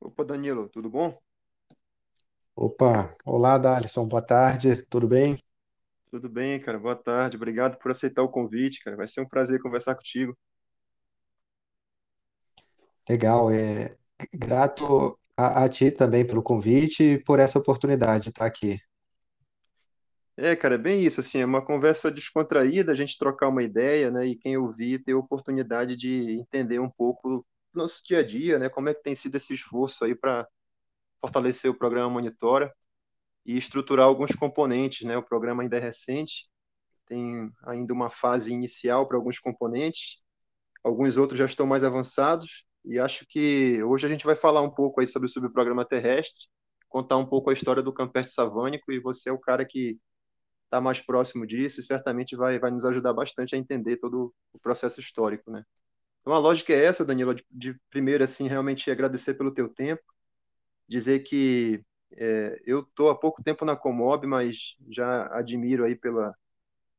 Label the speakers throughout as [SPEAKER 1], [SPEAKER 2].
[SPEAKER 1] Opa, Danilo, tudo bom?
[SPEAKER 2] Opa, olá, Darlison, boa tarde, tudo bem?
[SPEAKER 1] Tudo bem, cara. Boa tarde. Obrigado por aceitar o convite, cara. Vai ser um prazer conversar contigo.
[SPEAKER 2] Legal, é grato a, a ti também pelo convite e por essa oportunidade de estar aqui.
[SPEAKER 1] É, cara, é bem isso, assim, é uma conversa descontraída, a gente trocar uma ideia, né, e quem ouvir ter a oportunidade de entender um pouco do nosso dia a dia, né, como é que tem sido esse esforço aí para fortalecer o programa Monitora e estruturar alguns componentes, né, o programa ainda é recente, tem ainda uma fase inicial para alguns componentes, alguns outros já estão mais avançados, e acho que hoje a gente vai falar um pouco aí sobre o subprograma terrestre, contar um pouco a história do Campestre Savânico, e você é o cara que está mais próximo disso e certamente vai, vai nos ajudar bastante a entender todo o processo histórico, né? Então a lógica é essa, Danilo, de, de primeiro assim realmente agradecer pelo teu tempo, dizer que é, eu estou há pouco tempo na Comob, mas já admiro aí pela,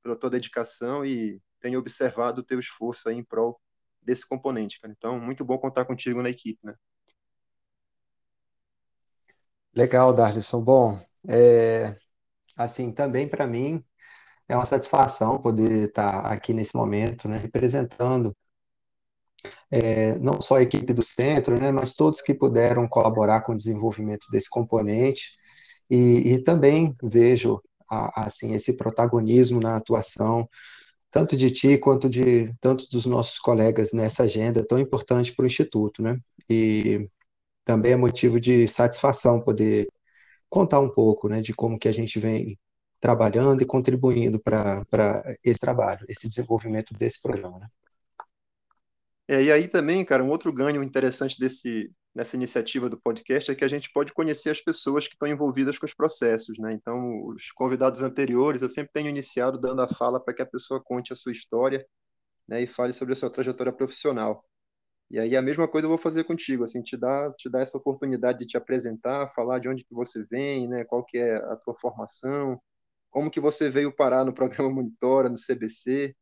[SPEAKER 1] pela tua dedicação e tenho observado o teu esforço aí em prol desse componente, cara. Então, muito bom contar contigo na equipe, né?
[SPEAKER 2] Legal, Darlison. Bom, é, assim, também para mim é uma satisfação poder estar aqui nesse momento, né, representando é, não só a equipe do centro, né, mas todos que puderam colaborar com o desenvolvimento desse componente, e, e também vejo a, assim esse protagonismo na atuação tanto de ti quanto de tantos dos nossos colegas nessa agenda tão importante para o Instituto, né? E também é motivo de satisfação poder contar um pouco, né, de como que a gente vem trabalhando e contribuindo para esse trabalho, esse desenvolvimento desse programa, né?
[SPEAKER 1] É, e aí também, cara, um outro ganho interessante desse, nessa iniciativa do podcast é que a gente pode conhecer as pessoas que estão envolvidas com os processos, né? Então, os convidados anteriores, eu sempre tenho iniciado dando a fala para que a pessoa conte a sua história, né, e fale sobre a sua trajetória profissional. E aí a mesma coisa eu vou fazer contigo, assim, te dar, te dar essa oportunidade de te apresentar, falar de onde que você vem, né, qual que é a tua formação, como que você veio parar no programa Monitora, no CBC,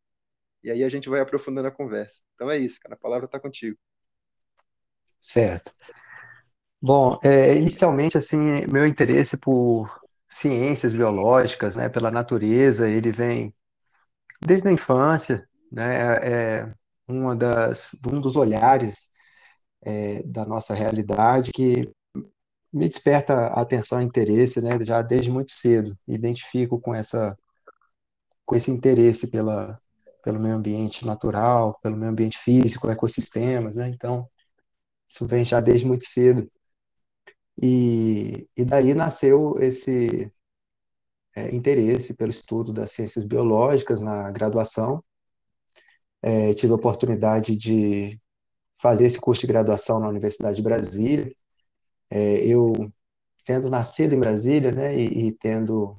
[SPEAKER 1] e aí a gente vai aprofundando a conversa. Então é isso, cara, a palavra está contigo.
[SPEAKER 2] Certo. Bom, é, inicialmente, assim, meu interesse por ciências biológicas, né, pela natureza, ele vem desde a infância, né, é, uma das, um dos olhares é, da nossa realidade que me desperta atenção e interesse, né, já desde muito cedo. Me identifico com essa, com esse interesse pela, pelo meio ambiente natural, pelo meio ambiente físico, ecossistemas, né? Então, isso vem já desde muito cedo. E, e daí nasceu esse é, interesse pelo estudo das ciências biológicas na graduação. É, tive a oportunidade de fazer esse curso de graduação na Universidade de Brasília. É, eu, tendo nascido em Brasília, né, e, e tendo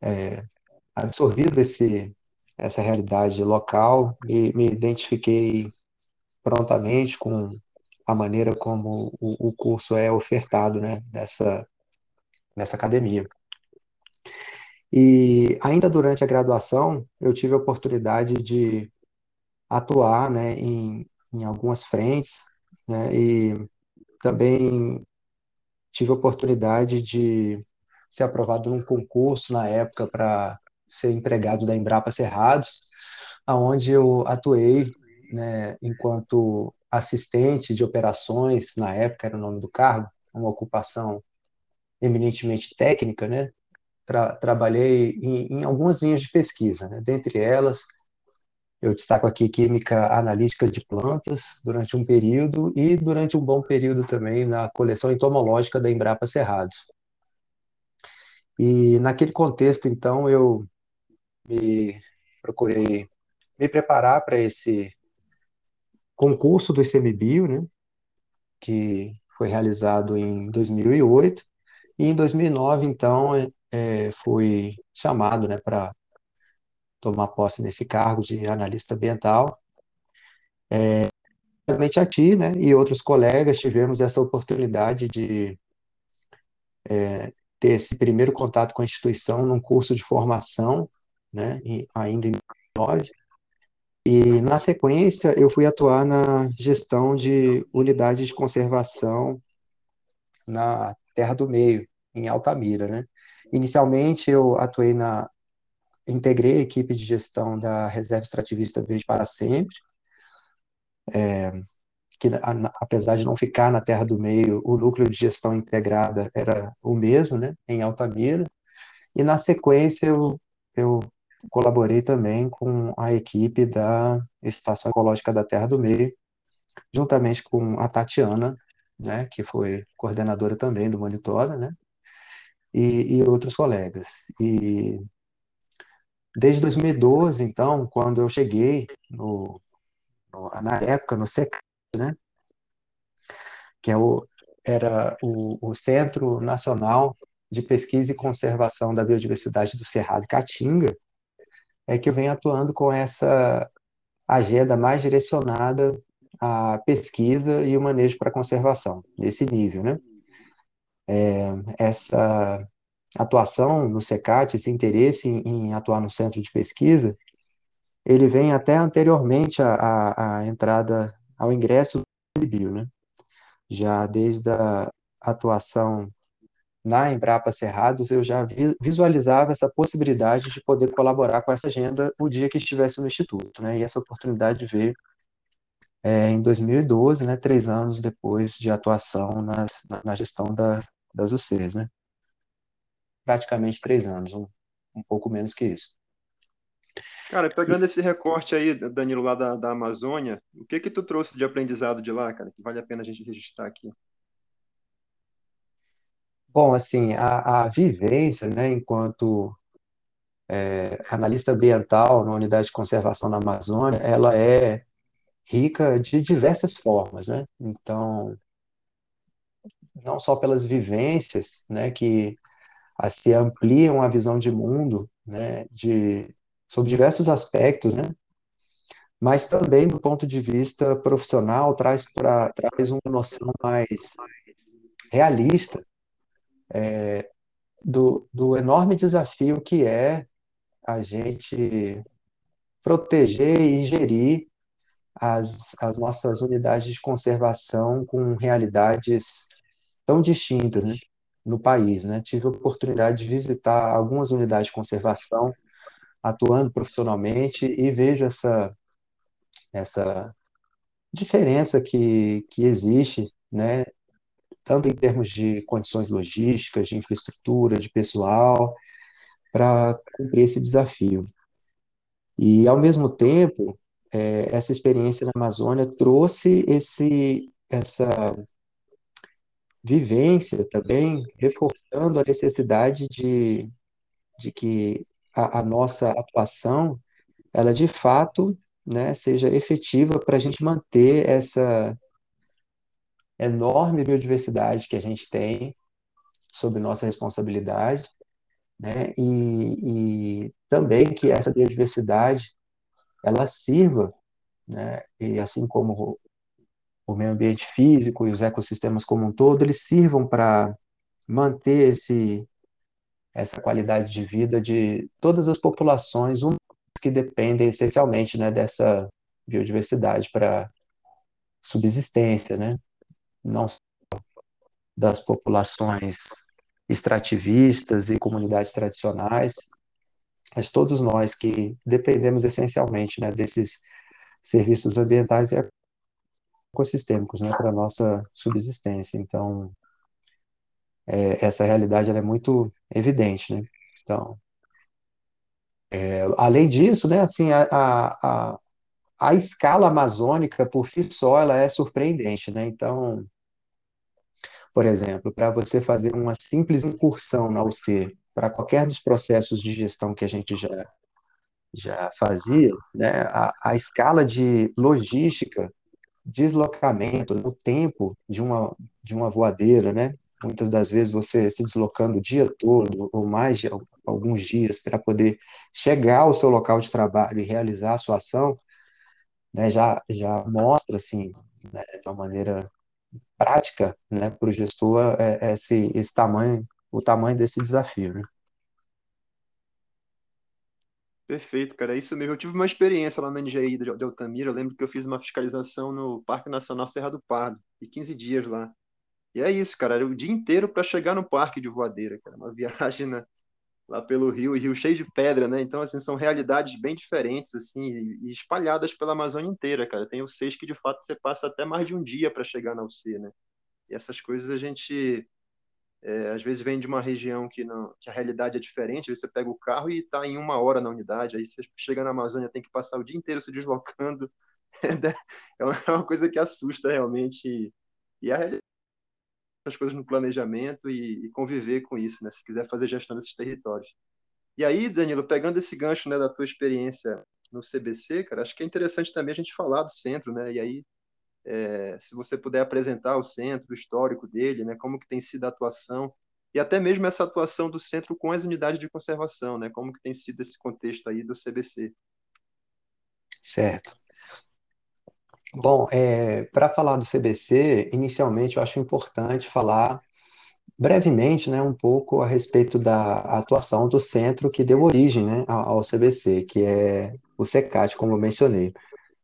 [SPEAKER 2] é, absorvido esse, essa realidade local e me identifiquei prontamente com a maneira como o, o curso é ofertado, né, nessa, nessa academia. E ainda durante a graduação, eu tive a oportunidade de atuar, né, em, em algumas frentes, né, e também tive a oportunidade de ser aprovado num concurso na época para ser empregado da Embrapa Cerrados, aonde eu atuei né, enquanto assistente de operações, na época era o nome do cargo, uma ocupação eminentemente técnica, né? Tra trabalhei em, em, algumas linhas de pesquisa, né? dentre elas, eu destaco aqui química analítica de plantas durante um período e durante um bom período também na coleção entomológica da Embrapa Cerrados. E naquele contexto, então, eu me procurei me preparar para esse concurso do ICMBio, né, que foi realizado em 2008, e em 2009, então, é, é, fui chamado né, para tomar posse nesse cargo de analista ambiental. É, a ti né, e outros colegas tivemos essa oportunidade de é, ter esse primeiro contato com a instituição num curso de formação, né, ainda em 2009, e na sequência, eu fui atuar na gestão de unidades de conservação na Terra do Meio, em Altamira, né? Inicialmente, eu atuei na... integrei a equipe de gestão da Reserva Extrativista Verde para Sempre, é, que apesar de não ficar na Terra do Meio, o núcleo de gestão integrada era o mesmo, né, em Altamira, e na sequência eu, eu colaborei também com a equipe da Estação Ecológica da Terra do Meio, juntamente com a Tatiana, né, que foi coordenadora também do Monitora, né, e, e outros colegas. E desde 2012, então, quando eu cheguei no, no na época no SECA, né, que é o, era o, o Centro Nacional de Pesquisa e Conservação da Biodiversidade do Cerrado Caatinga, é que eu venho atuando com essa agenda mais direcionada à pesquisa e o manejo para conservação, nesse nível, né? É, essa atuação no SECAT, esse interesse em, em, atuar no centro de pesquisa, ele vem até anteriormente à, à entrada, ao ingresso do Bio, né? Já desde a atuação na Embrapa Cerrados, eu já visualizava essa possibilidade de poder colaborar com essa agenda o dia que estivesse no Instituto, né? E essa oportunidade veio é, em 2012, né? Três anos depois de atuação nas, na, na, gestão da, das UCs, né? Praticamente três anos, um, um pouco menos que isso.
[SPEAKER 1] Cara, pegando esse recorte aí, Danilo, lá da, da Amazônia, o que que tu trouxe de aprendizado de lá, cara, que vale a pena a gente registrar aqui?
[SPEAKER 2] Bom, assim, a, a vivência, né, enquanto é, analista ambiental na unidade de conservação da Amazônia, ela é rica de diversas formas, né? Então, não só pelas vivências, né, que a, se ampliam a visão de mundo, né, de sobre diversos aspectos, né? Mas também do ponto de vista profissional traz para traz uma noção mais realista é, do, do enorme desafio que é a gente proteger e gerir as, as nossas unidades de conservação com realidades tão distintas né, no país. Né? Tive a oportunidade de visitar algumas unidades de conservação, atuando profissionalmente, e vejo essa, essa diferença que, que existe né, tanto em termos de condições logísticas, de infraestrutura, de pessoal, para cumprir esse desafio. E, ao mesmo tempo, é, essa experiência na Amazônia trouxe esse, essa vivência também, reforçando a necessidade de, de que a, a nossa atuação, ela de fato, né, seja efetiva para a gente manter essa enorme biodiversidade que a gente tem sob nossa responsabilidade, né? E, e também que essa biodiversidade ela sirva, né? E assim como o meio ambiente físico e os ecossistemas como um todo, eles sirvam para manter esse essa qualidade de vida de todas as populações que dependem essencialmente, né, dessa biodiversidade para subsistência, né? não só das populações extrativistas e comunidades tradicionais, mas todos nós que dependemos essencialmente né, desses serviços ambientais e ecossistêmicos né, para nossa subsistência. Então, é, essa realidade é muito evidente. Né? Então, é, além disso, né, assim, a, a, a escala amazônica por si só ela é surpreendente, né? Então, por exemplo, para você fazer uma simples incursão na UC, para qualquer dos processos de gestão que a gente já já fazia, né? A, a escala de logística, deslocamento, o tempo de uma de uma voadeira, né? Muitas das vezes você se deslocando o dia todo ou mais de alguns dias para poder chegar ao seu local de trabalho e realizar a sua ação, né, já, já mostra, assim, né, de uma maneira prática, né, para o gestor é, é esse, esse tamanho, o tamanho desse desafio, né?
[SPEAKER 1] Perfeito, cara. É isso mesmo. Eu tive uma experiência lá na NGI de Altamira. Eu lembro que eu fiz uma fiscalização no Parque Nacional Serra do Pardo, e 15 dias lá. E é isso, cara. Era o dia inteiro para chegar no parque de voadeira, cara. Uma viagem na- lá pelo rio, e rio cheio de pedra, né? Então, assim, são realidades bem diferentes, assim, e, espalhadas pela Amazônia inteira, cara. Tem seis que, de fato, você passa até mais de um dia para chegar na UC, né? E essas coisas a gente é, às vezes vem de uma região que, não, que a realidade é diferente, você pega o carro e está em uma hora na unidade, aí você chega na Amazônia, tem que passar o dia inteiro se deslocando. É uma é uma coisa que assusta realmente. E a realidade as coisas no planejamento e, e conviver com isso, né? Se quiser fazer gestão desses territórios. E aí, Danilo, pegando esse gancho, né, da tua experiência no CBC, cara, acho que é interessante também a gente falar do centro, né? E aí, é, se você puder apresentar o centro, o histórico dele, né? Como que tem sido a atuação e até mesmo essa atuação do centro com as unidades de conservação, né? Como que tem sido esse contexto aí do CBC?
[SPEAKER 2] Certo. Bom, para falar do CBC, inicialmente eu acho importante falar brevemente, né, um pouco a respeito da atuação do centro que deu origem, né, ao CBC, que é o SECAT, como eu mencionei,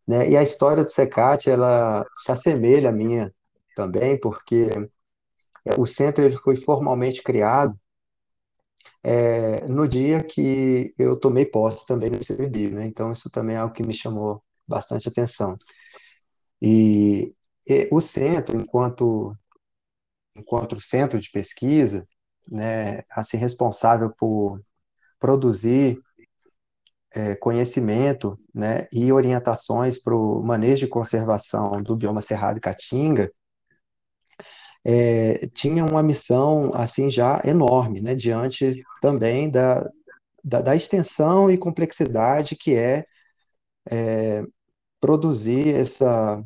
[SPEAKER 2] né? E a história do SECAT, ela se assemelha à minha também, porque o centro ele foi formalmente criado é, no dia que eu tomei posse também no ICMBio, né? Então isso também é algo que me chamou bastante atenção. E, e o centro, enquanto enquanto centro de pesquisa, né, assim responsável por produzir é, conhecimento, né, e orientações para o manejo e conservação do bioma Cerrado e Caatinga, é, tinha uma missão assim já enorme, né, diante também da, da, da extensão e complexidade que é, é produzir essa,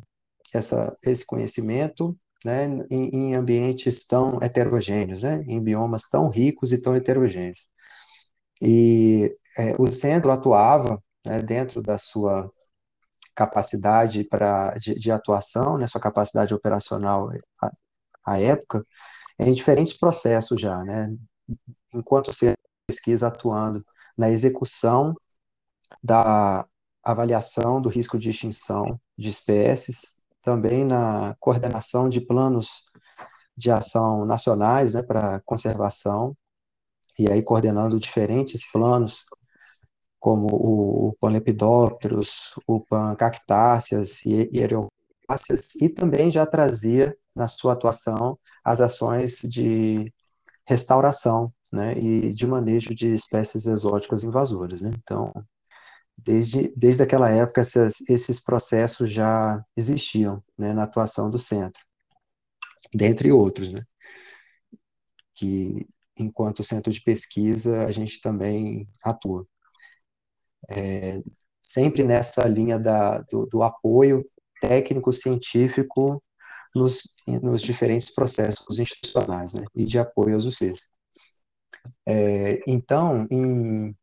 [SPEAKER 2] essa, esse conhecimento né, em, em, ambientes tão heterogêneos, né, em biomas tão ricos e tão heterogêneos. E é, o centro atuava né, dentro da sua capacidade pra, de, de atuação, né, sua capacidade operacional à, à época, em diferentes processos já, né, enquanto você pesquisa atuando na execução da avaliação do risco de extinção de espécies, também na coordenação de planos de ação nacionais né, para conservação, e aí coordenando diferentes planos, como o, Panlepidopterus, o Pancactáceas e Erioáceas, e também já trazia na sua atuação as ações de restauração né, e de manejo de espécies exóticas invasoras. Né? Então, Desde, desde aquela época, esses processos já existiam né, na atuação do centro, dentre outros, né? Que, enquanto centro de pesquisa, a gente também atua. É, sempre nessa linha da, do, do apoio técnico-científico nos, nos diferentes processos institucionais, né? E de apoio aos UCs. É, então, em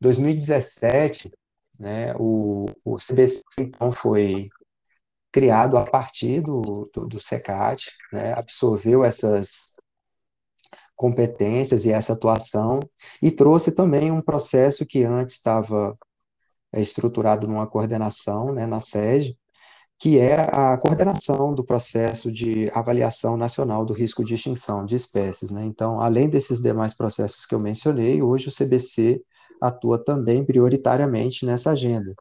[SPEAKER 2] 2017, né? O, o CBC, então, foi criado a partir do, do, do SECAT, né? absorveu essas competências e essa atuação e trouxe também um processo que antes estava é, estruturado numa coordenação né, na sede, que é a coordenação do processo de avaliação nacional do risco de extinção de espécies. Né? Então, além desses demais processos que eu mencionei, hoje o CBC atua também prioritariamente nessa agenda,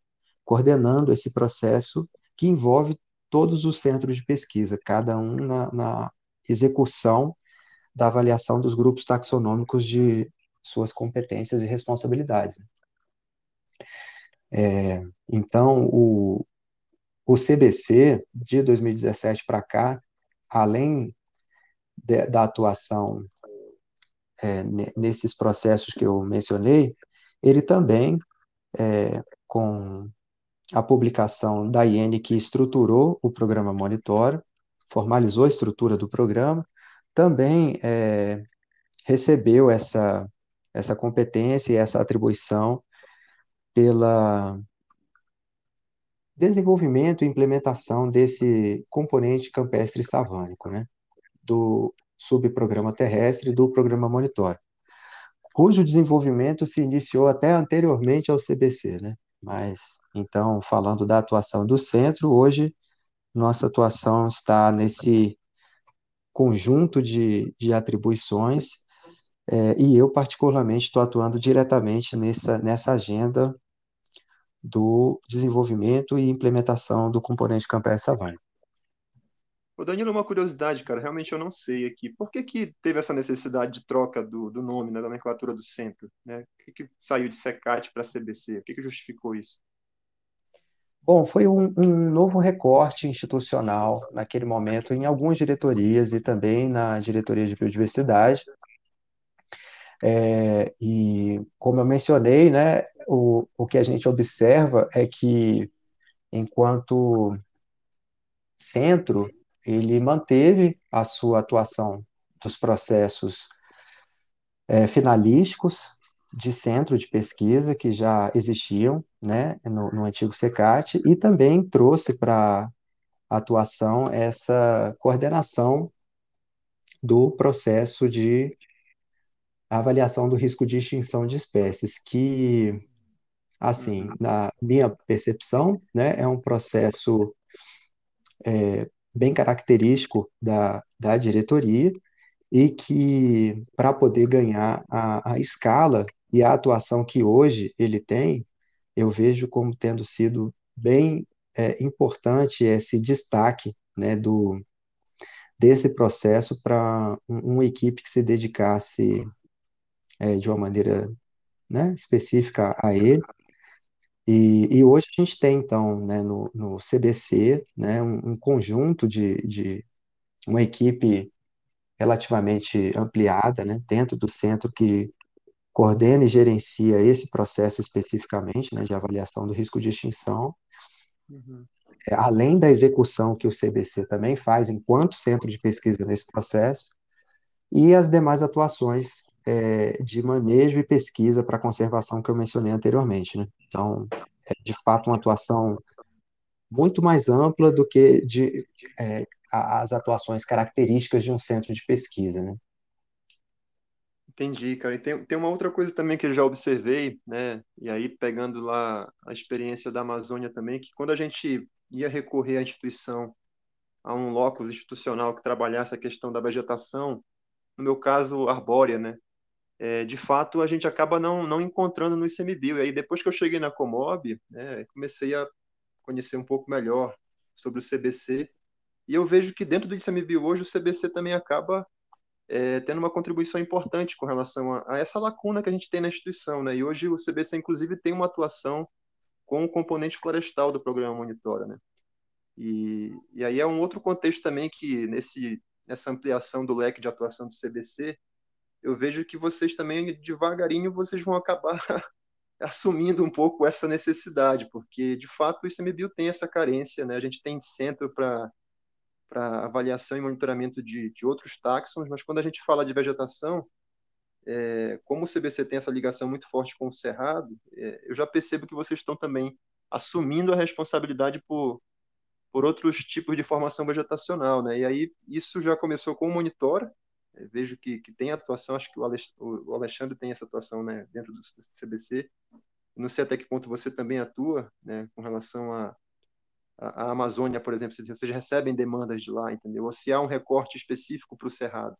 [SPEAKER 2] coordenando esse processo que envolve todos os centros de pesquisa, cada um na, na execução da avaliação dos grupos taxonômicos de suas competências e responsabilidades. É, então, o, o CBC, de 2017 para cá, além de, da atuação é, nesses processos que eu mencionei, ele também, é, com a publicação da IN que estruturou o programa Monitor, formalizou a estrutura do programa, também é, recebeu essa, essa competência e essa atribuição pela desenvolvimento e implementação desse componente campestre savânico, né, do subprograma terrestre do programa Monitor cujo desenvolvimento se iniciou até anteriormente ao CBC, né? Mas, então, falando da atuação do centro, hoje nossa atuação está nesse conjunto de, de atribuições, é, e eu, particularmente, estou atuando diretamente nessa, nessa agenda do desenvolvimento e implementação do componente Campes Savane.
[SPEAKER 1] Ô Danilo, uma curiosidade, cara, realmente eu não sei aqui. Por que que teve essa necessidade de troca do, do nome, né, da nomenclatura do centro? Né? Que, que saiu de SECAT para CBC? O que, que justificou isso?
[SPEAKER 2] Bom, foi um, um novo recorte institucional naquele momento em algumas diretorias e também na diretoria de biodiversidade. É, e como eu mencionei, né, o, o que a gente observa é que enquanto centro, ele manteve a sua atuação dos processos é, finalísticos de centro de pesquisa que já existiam né, no, no antigo SECAT e também trouxe para atuação essa coordenação do processo de avaliação do risco de extinção de espécies, que, assim, na minha percepção, né, é um processo é, bem característico da, da diretoria e que, para poder ganhar a, a escala e a atuação que hoje ele tem, eu vejo como tendo sido bem é, importante esse destaque né, do, desse processo para um, uma equipe que se dedicasse é, de uma maneira né, específica a ele. E, e, hoje a gente tem, então, né, no, no CBC, né, um, um conjunto de, de uma equipe relativamente ampliada, né, dentro do centro que coordena e gerencia esse processo especificamente, né, de avaliação do risco de extinção, uhum. é, além da execução que o CBC também faz enquanto centro de pesquisa nesse processo, e as demais atuações é, de manejo e pesquisa para conservação que eu mencionei anteriormente, né? Então, é de fato uma atuação muito mais ampla do que de, é, as atuações características de um centro de pesquisa, né?
[SPEAKER 1] Entendi, cara. E tem, tem uma outra coisa também que eu já observei, né? E aí, pegando lá a experiência da Amazônia também, que quando a gente ia recorrer à instituição, a um locus institucional que trabalhasse a questão da vegetação, no meu caso, arbórea, né? É, de fato, a gente acaba não, não encontrando no ICMBio. E aí, depois que eu cheguei na Comob, né, comecei a conhecer um pouco melhor sobre o CBC, e eu vejo que dentro do ICMBio hoje, o CBC também acaba é, tendo uma contribuição importante com relação a, a, essa lacuna que a gente tem na instituição, né? E hoje o CBC, inclusive, tem uma atuação com o componente florestal do programa Monitora, né? E, e aí é um outro contexto também que, nesse, nessa ampliação do leque de atuação do CBC, eu vejo que vocês também, devagarinho, vocês vão acabar assumindo um pouco essa necessidade, porque, de fato, o ICMBio tem essa carência, né? A gente tem centro para para avaliação e monitoramento de, de outros táxons, mas quando a gente fala de vegetação, é, como o CBC tem essa ligação muito forte com o Cerrado, é, eu já percebo que vocês estão também assumindo a responsabilidade por, por outros tipos de formação vegetacional, né? E aí isso já começou com o Monitora, é, vejo que, que tem atuação, acho que o Alexandre tem essa atuação né, dentro do CBC, não sei até que ponto você também atua, né, com relação a, a, Amazônia, por exemplo, se vocês recebem demandas de lá, entendeu? Ou se há um recorte específico para o Cerrado.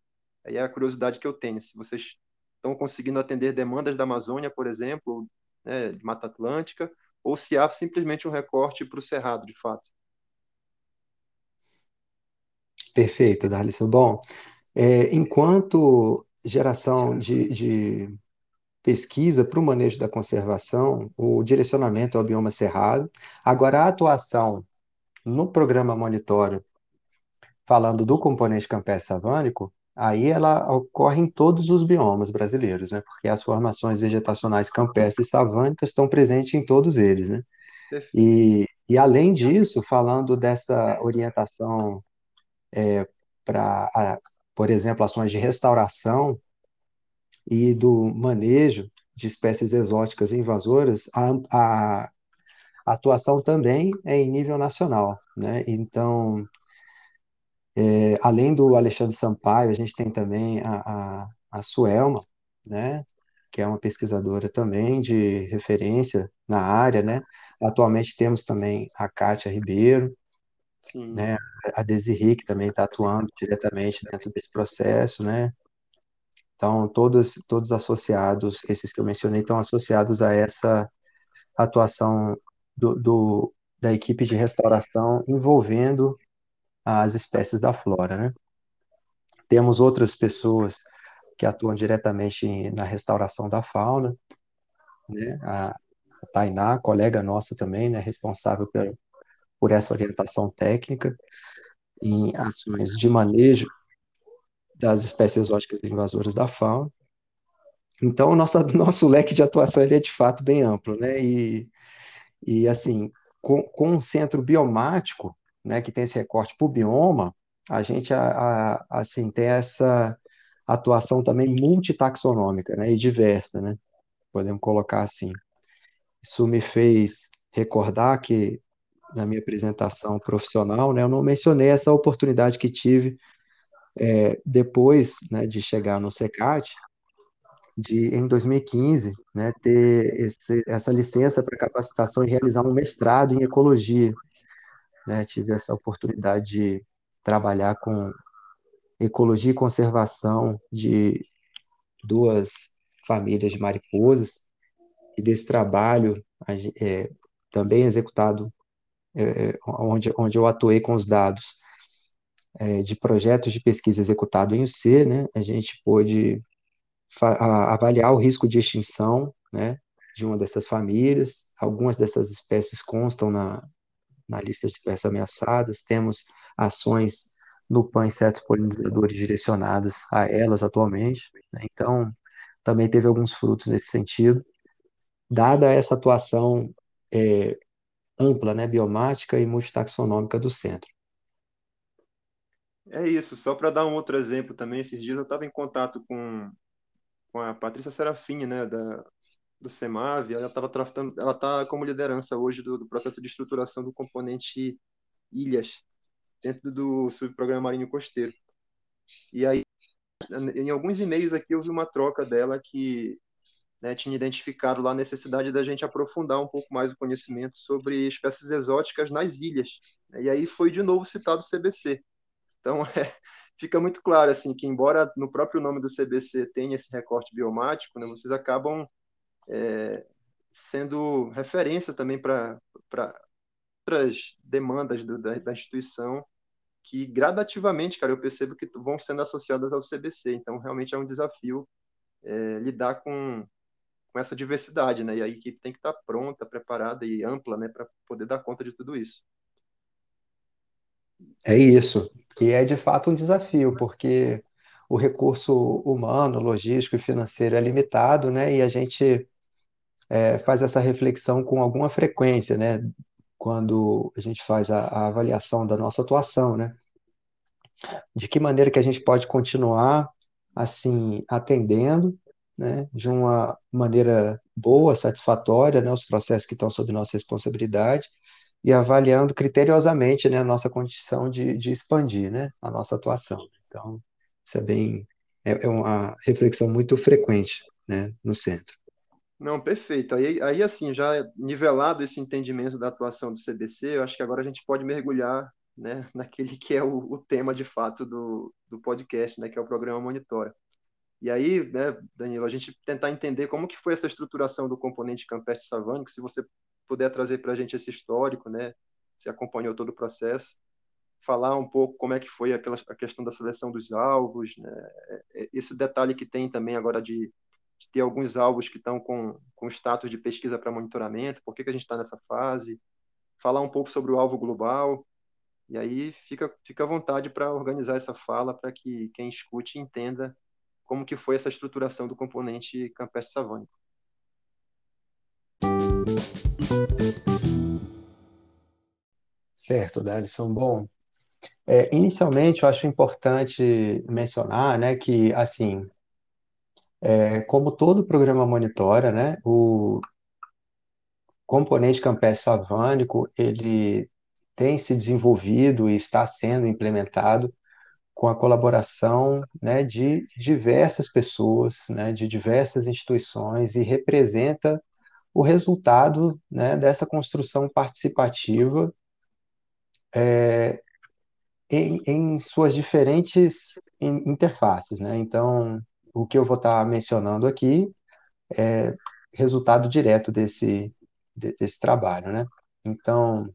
[SPEAKER 1] Aí é a curiosidade que eu tenho, se vocês estão conseguindo atender demandas da Amazônia, por exemplo, né, de Mata Atlântica, ou se há simplesmente um recorte para o Cerrado, de fato.
[SPEAKER 2] Perfeito, Darlison. Bom, é, enquanto geração de, de pesquisa para o manejo da conservação, o direcionamento ao bioma cerrado. Agora, a atuação no programa monitório, falando do componente campestre savânico, aí ela ocorre em todos os biomas brasileiros, né? Porque as formações vegetacionais campestres e savânicas estão presentes em todos eles, né? E, e além disso, falando dessa orientação é, para, por exemplo, ações de restauração e do manejo de espécies exóticas e invasoras, a, a, atuação também é em nível nacional, né? Então, é, além do Alexandre Sampaio, a gente tem também a, a, a Suelma, né? que é uma pesquisadora também de referência na área, né? Atualmente temos também a Kátia Ribeiro,
[SPEAKER 1] Sim.
[SPEAKER 2] né? A Desirri, que também está atuando diretamente dentro desse processo, né? Então, todos, todos associados, esses que eu mencionei, estão associados a essa atuação do, do, da equipe de restauração envolvendo as espécies da flora, né? Temos outras pessoas que atuam diretamente na restauração da fauna, né? A, Tainá, colega nossa também, né, responsável por, por essa orientação técnica em ações de manejo das espécies exóticas invasoras da fauna. Então, nosso, nosso leque de atuação ele é de fato bem amplo, né? E, e assim, com, com um centro biomático, né, que tem esse recorte por bioma, a gente a, a, assim tem essa atuação também multitaxonômica, né, e diversa, né? Podemos colocar assim. Isso me fez recordar que na minha apresentação profissional, né, eu não mencionei essa oportunidade que tive é, depois né, de chegar no SECAT, de, em 2015, né, ter esse, essa licença para capacitação e realizar um mestrado em ecologia. Né, tive essa oportunidade de trabalhar com ecologia e conservação de duas famílias de mariposas, e desse trabalho é, também executado, é, onde, onde eu atuei com os dados é, de projetos de pesquisa executado em UC, né, a gente pôde avaliar o risco de extinção, né, de uma dessas famílias. Algumas dessas espécies constam na, na lista de espécies ameaçadas. Temos ações no PAN insetos polinizadores direcionadas a elas atualmente. Né? Então, também teve alguns frutos nesse sentido. Dada essa atuação é, ampla, né, biomática e multitaxonômica do centro.
[SPEAKER 1] É isso, só para dar um outro exemplo também, esses dias eu estava em contato com, com a Patrícia Serafim, né, da, do SEMAV, ela estava tratando, ela está como liderança hoje do, do, processo de estruturação do componente ilhas, dentro do subprograma marinho costeiro. E aí, em alguns e-mails aqui, eu vi uma troca dela que né, tinha identificado lá a necessidade da gente aprofundar um pouco mais o conhecimento sobre espécies exóticas nas ilhas. E aí foi de novo citado o CBC. Então, é, fica muito claro assim que embora no próprio nome do CBC tenha esse recorte biomático, né, vocês acabam é, sendo referência também para outras demandas do, da, da, instituição que gradativamente, cara, eu percebo que vão sendo associadas ao CBC. Então, realmente é um desafio é, lidar com, com essa diversidade, né? E a equipe tem que estar pronta, preparada e ampla, né, para poder dar conta de tudo isso.
[SPEAKER 2] É isso, que é de fato um desafio, porque o recurso humano, logístico e financeiro é limitado, né? E a gente é, faz essa reflexão com alguma frequência, né? Quando a gente faz a, a avaliação da nossa atuação, né? De que maneira que a gente pode continuar assim atendendo, né? De uma maneira boa, satisfatória, né? Os processos que estão sob nossa responsabilidade e avaliando criteriosamente né, a nossa condição de, de expandir né, a nossa atuação. Então, isso é bem é, é uma reflexão muito frequente né, no centro.
[SPEAKER 1] Não, perfeito. Aí, aí, assim, já nivelado esse entendimento da atuação do CBC, eu acho que agora a gente pode mergulhar né, naquele que é o, o tema de fato do, do podcast, né, que é o programa Monitora. E aí, né, Danilo, a gente tentar entender como que foi essa estruturação do componente campestre savânico, se você puder trazer para a gente esse histórico, né? Você acompanhou todo o processo, falar um pouco como é que foi aquela, a questão da seleção dos alvos, né? É, é, esse detalhe que tem também agora de, de ter alguns alvos que estão com, com status de pesquisa para monitoramento, por que, que a gente está nessa fase, falar um pouco sobre o alvo global, e aí fica, fica à vontade para organizar essa fala para que quem escute entenda como que foi essa estruturação do componente campestre savânico.
[SPEAKER 2] Certo, Dalisson. Bom, é, inicialmente eu acho importante mencionar, né, que assim, é, como todo programa monitora, né, o componente campestre savânico ele tem se desenvolvido e está sendo implementado com a colaboração né, de diversas pessoas, né, de diversas instituições e representa o resultado né, dessa construção participativa é, em, em, suas diferentes interfaces. Né? Então, o que eu vou estar mencionando aqui é resultado direto desse, desse trabalho. Né? Então,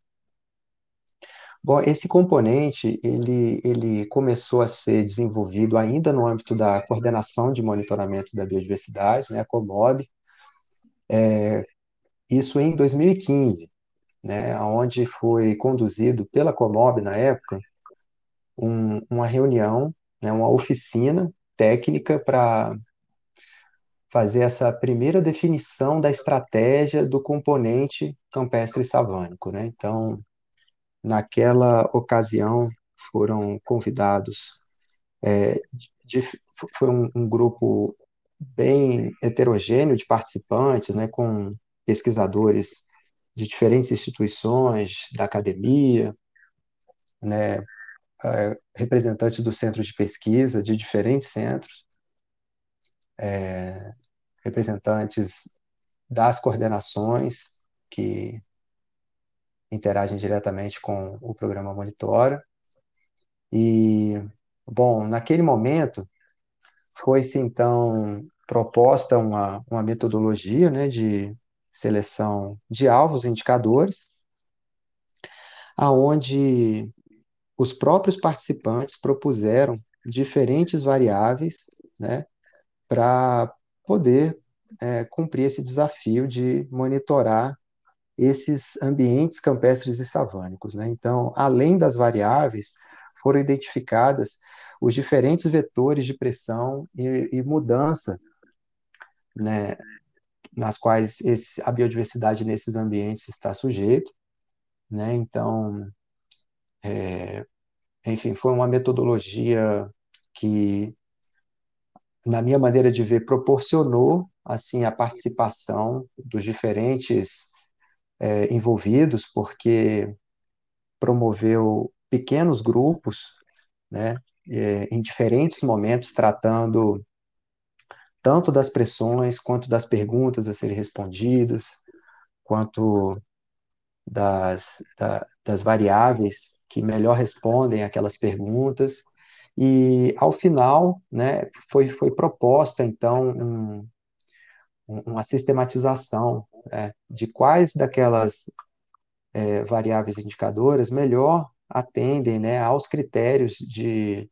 [SPEAKER 2] Bom, esse componente, ele, ele começou a ser desenvolvido ainda no âmbito da coordenação de monitoramento da biodiversidade, né, a COMOB, é, isso em 2015, né, onde foi conduzido pela COMOB, na época, um, uma reunião, né, uma oficina técnica para fazer essa primeira definição da estratégia do componente campestre savânico. Né? Então, Naquela ocasião, foram convidados, é, de, foi um, um, grupo bem heterogêneo de participantes, né, com pesquisadores de diferentes instituições, da academia, né, é, representantes do centro de pesquisa, de diferentes centros, é, representantes das coordenações que interagem diretamente com o programa Monitora. E, bom, naquele momento, foi-se então proposta uma, uma metodologia né, de seleção de alvos indicadores, aonde os próprios participantes propuseram diferentes variáveis né, para poder é, cumprir esse desafio de monitorar esses ambientes campestres e savânicos. Né? Então, além das variáveis, foram identificadas os diferentes vetores de pressão e, e mudança né, nas quais esse, a biodiversidade nesses ambientes está sujeita. Né? Então, é, enfim, foi uma metodologia que, na minha maneira de ver, proporcionou assim a participação dos diferentes é, envolvidos, porque promoveu pequenos grupos, né, é, em diferentes momentos, tratando tanto das pressões, quanto das perguntas a serem respondidas, quanto das, da, das variáveis que melhor respondem aquelas perguntas. E, ao final, né, foi, foi proposta, então, um, uma sistematização é, de quais daquelas é, variáveis indicadoras melhor atendem né, aos critérios de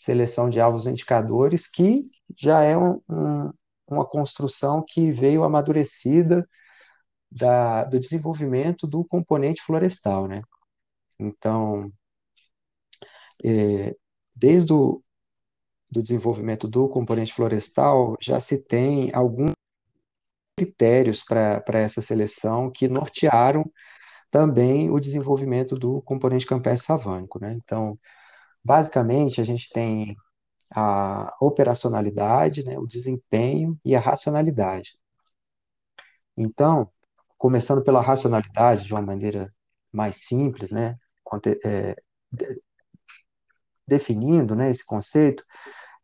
[SPEAKER 2] seleção de alvos indicadores, que já é um, um, uma construção que veio amadurecida da, do desenvolvimento do componente florestal. Né? Então, é, desde o do desenvolvimento do componente florestal, já se tem algum critérios para essa seleção que nortearam também o desenvolvimento do componente campestre savânico. Né? Então, basicamente, a gente tem a operacionalidade, né, o desempenho e a racionalidade. Então, começando pela racionalidade, de uma maneira mais simples, né, é, definindo né, esse conceito,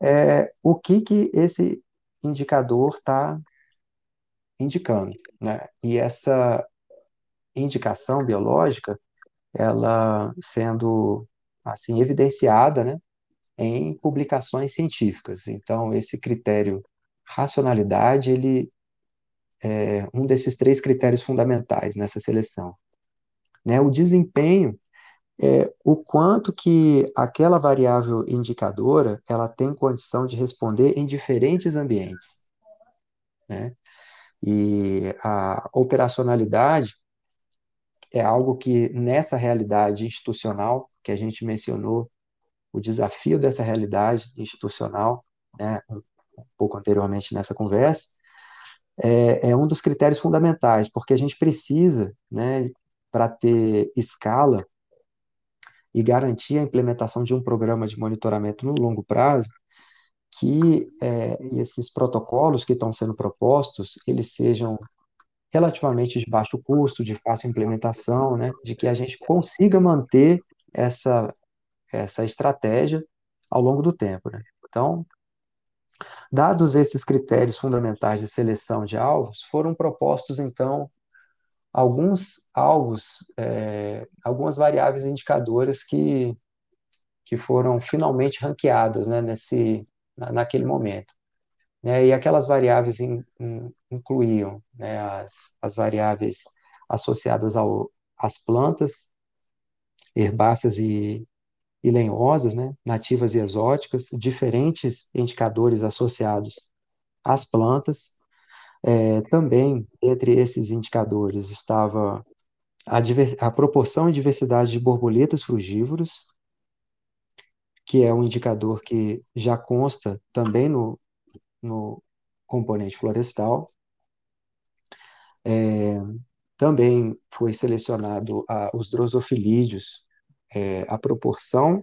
[SPEAKER 2] é, o que, que esse indicador está indicando, né? E essa indicação biológica, ela sendo assim evidenciada, né, em publicações científicas. Então, esse critério racionalidade, ele é um desses três critérios fundamentais nessa seleção. Né? O desempenho é o quanto que aquela variável indicadora ela tem condição de responder em diferentes ambientes. Né? E a operacionalidade é algo que, nessa realidade institucional que a gente mencionou, o desafio dessa realidade institucional, né, um pouco anteriormente nessa conversa, é, é um dos critérios fundamentais, porque a gente precisa, né, para ter escala e garantir a implementação de um programa de monitoramento no longo prazo, que é, esses protocolos que estão sendo propostos, eles sejam relativamente de baixo custo, de fácil implementação, né, de que a gente consiga manter essa, essa estratégia ao longo do tempo. Né? Então, dados esses critérios fundamentais de seleção de alvos, foram propostos, então, alguns alvos, é, algumas variáveis indicadoras que, que foram finalmente ranqueadas né, nesse, na, naquele momento. Né, e aquelas variáveis in, in, incluíam né, as, as variáveis associadas ao, às plantas, herbáceas e, e lenhosas, né, nativas e exóticas, diferentes indicadores associados às plantas. É, também, entre esses indicadores, estava a, a proporção e diversidade de borboletas frugívoros, que é um indicador que já consta também no, no componente florestal. É, também foi selecionado a, os drosofilídeos, é, a proporção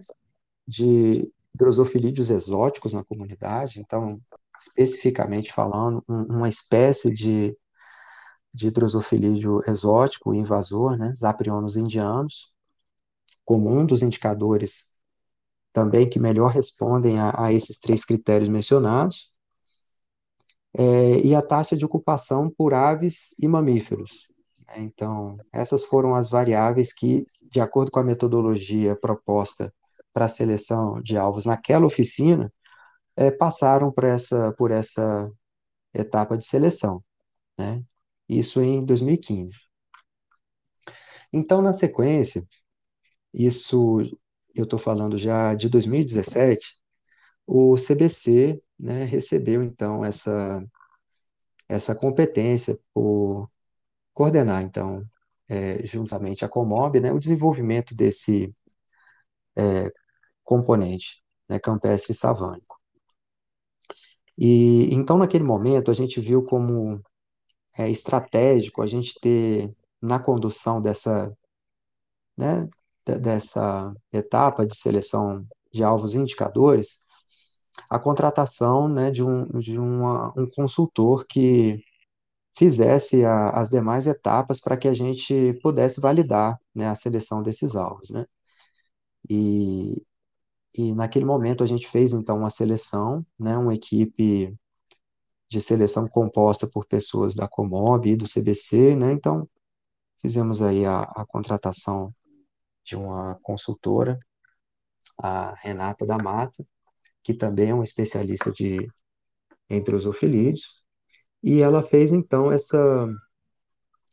[SPEAKER 2] de drosofilídeos exóticos na comunidade, então, especificamente falando, um, uma espécie de, de drosofilídeo exótico invasor, né, Zaprionos indianos, como um dos indicadores também que melhor respondem a, a esses três critérios mencionados, é, e a taxa de ocupação por aves e mamíferos. Então, essas foram as variáveis que, de acordo com a metodologia proposta para a seleção de alvos naquela oficina, é, passaram por essa, por essa etapa de seleção. Né? Isso em 2015. Então, na sequência, isso eu estou falando já de 2017, o CBC né, recebeu então essa, essa competência por coordenar, então, é, juntamente a Comob, né, o desenvolvimento desse é, componente né, campestre savânico. E então, naquele momento, a gente viu como é estratégico a gente ter na condução dessa, né, dessa etapa de seleção de alvos indicadores a contratação né, de, um, de uma, um consultor que fizesse a, as demais etapas para que a gente pudesse validar né, a seleção desses alvos. Né? E, e naquele momento a gente fez então uma seleção, né, uma equipe de seleção composta por pessoas da Comob e do CBC, né? Então fizemos aí a, a contratação de uma consultora, a Renata da Mata, que também é uma especialista de entrosofilídeos, e ela fez então essa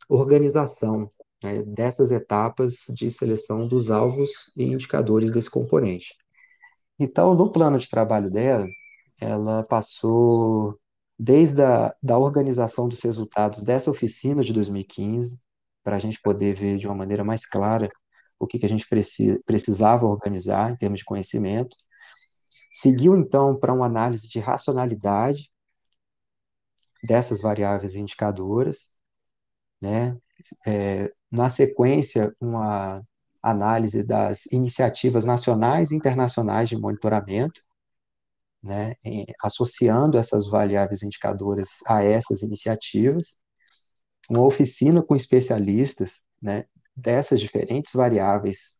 [SPEAKER 2] organização né, dessas etapas de seleção dos alvos e indicadores desse componente. Então, no plano de trabalho dela, ela passou desde a da organização dos resultados dessa oficina de 2015, para a gente poder ver de uma maneira mais clara o que, que a gente precisava organizar em termos de conhecimento, Seguiu, então, para uma análise de racionalidade dessas variáveis indicadoras, né? É, na sequência, uma análise das iniciativas nacionais e internacionais de monitoramento, né, associando essas variáveis indicadoras a essas iniciativas, uma oficina com especialistas né, dessas diferentes variáveis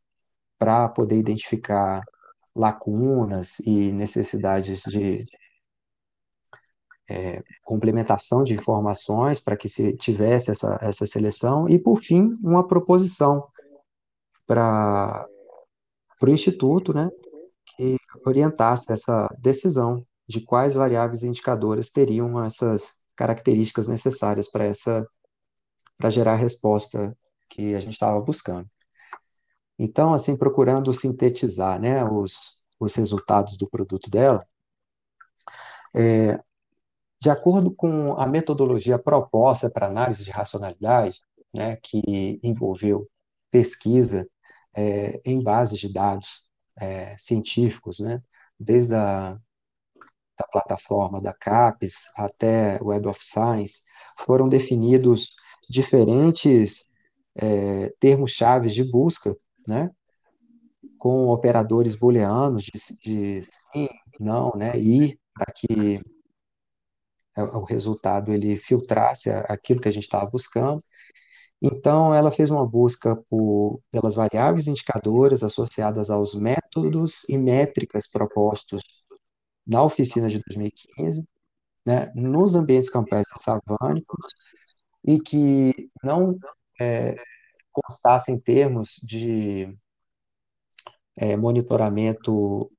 [SPEAKER 2] para poder identificar lacunas e necessidades de é, complementação de informações para que se tivesse essa, essa seleção, e, por fim, uma proposição para o Instituto, né, que orientasse essa decisão de quais variáveis indicadoras teriam essas características necessárias para essa para gerar a resposta que a gente estava buscando. Então, assim, procurando sintetizar né, os, os resultados do produto dela, é, de acordo com a metodologia proposta para análise de racionalidade, né, que envolveu pesquisa é, em bases de dados é, científicos, né, desde a da plataforma da CAPES até Web of Science, foram definidos diferentes é, termos-chave de busca né? Com operadores booleanos de, de sim, não, né? E para que o resultado ele filtrasse aquilo que a gente estava buscando. Então, ela fez uma busca por, pelas variáveis indicadoras associadas aos métodos e métricas propostos na oficina de 2015, né, nos ambientes campestres savânicos, e que não é, constassem termos de é, monitoramento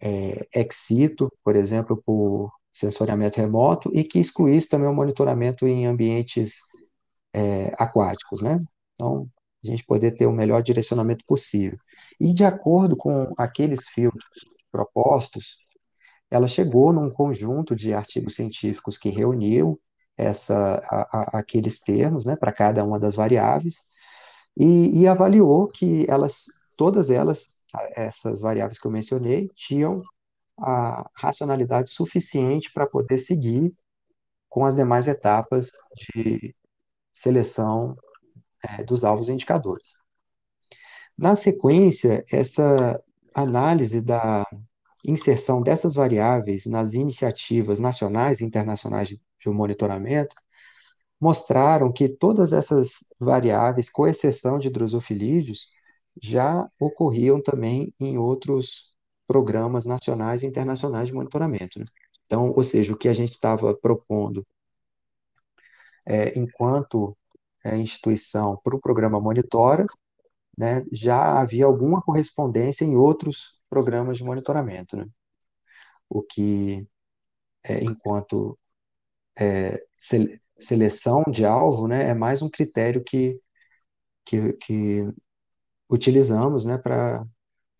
[SPEAKER 2] é, ex situ, por exemplo, por sensoriamento remoto, e que excluísse também o monitoramento em ambientes é, aquáticos, né? Então, a gente poder ter o melhor direcionamento possível. E de acordo com aqueles filtros propostos, ela chegou num conjunto de artigos científicos que reuniu essa, a, a, aqueles termos, né, para cada uma das variáveis, e, e avaliou que elas, todas elas, essas variáveis que eu mencionei, tinham a racionalidade suficiente para poder seguir com as demais etapas de seleção é, dos alvos indicadores. Na sequência, essa análise da inserção dessas variáveis nas iniciativas nacionais e internacionais de, de monitoramento mostraram que todas essas variáveis, com exceção de drosofilídeos, já ocorriam também em outros programas nacionais e internacionais de monitoramento. Né? Então, ou seja, o que a gente estava propondo é, enquanto é, instituição para o programa Monitora, né, já havia alguma correspondência em outros programas de monitoramento, né? o que, é, enquanto é, seleção de alvo, né, é mais um critério que, que, que utilizamos né, para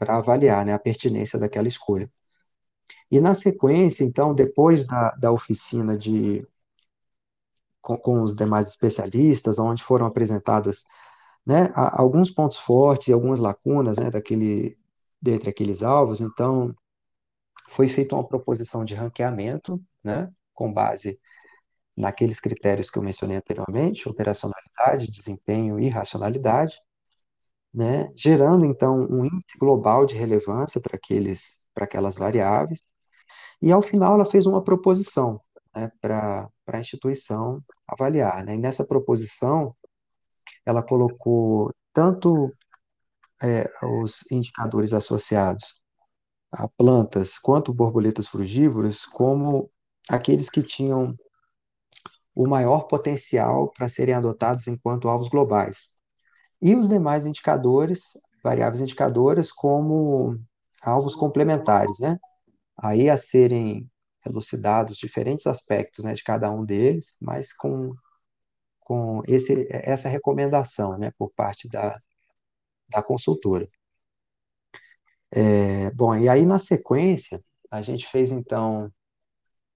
[SPEAKER 2] avaliar né, a pertinência daquela escolha. E na sequência, então, depois da, da oficina de com, com os demais especialistas, onde foram apresentadas né, alguns pontos fortes e algumas lacunas né, daquele, dentre aqueles alvos. Então, foi feita uma proposição de ranqueamento, né, com base naqueles critérios que eu mencionei anteriormente, operacionalidade, desempenho e racionalidade, né, gerando então um índice global de relevância para aqueles para aquelas variáveis. E ao final ela fez uma proposição né, para a instituição avaliar. Né? E nessa proposição, ela colocou tanto é, os indicadores associados a plantas quanto borboletas frugívoras, como aqueles que tinham o maior potencial para serem adotados enquanto alvos globais. E os demais indicadores, variáveis indicadoras, como alvos complementares, né? Aí a serem elucidados diferentes aspectos né, de cada um deles, mas com, com esse, essa recomendação né, por parte da, da consultora. É, bom, e aí na sequência, a gente fez então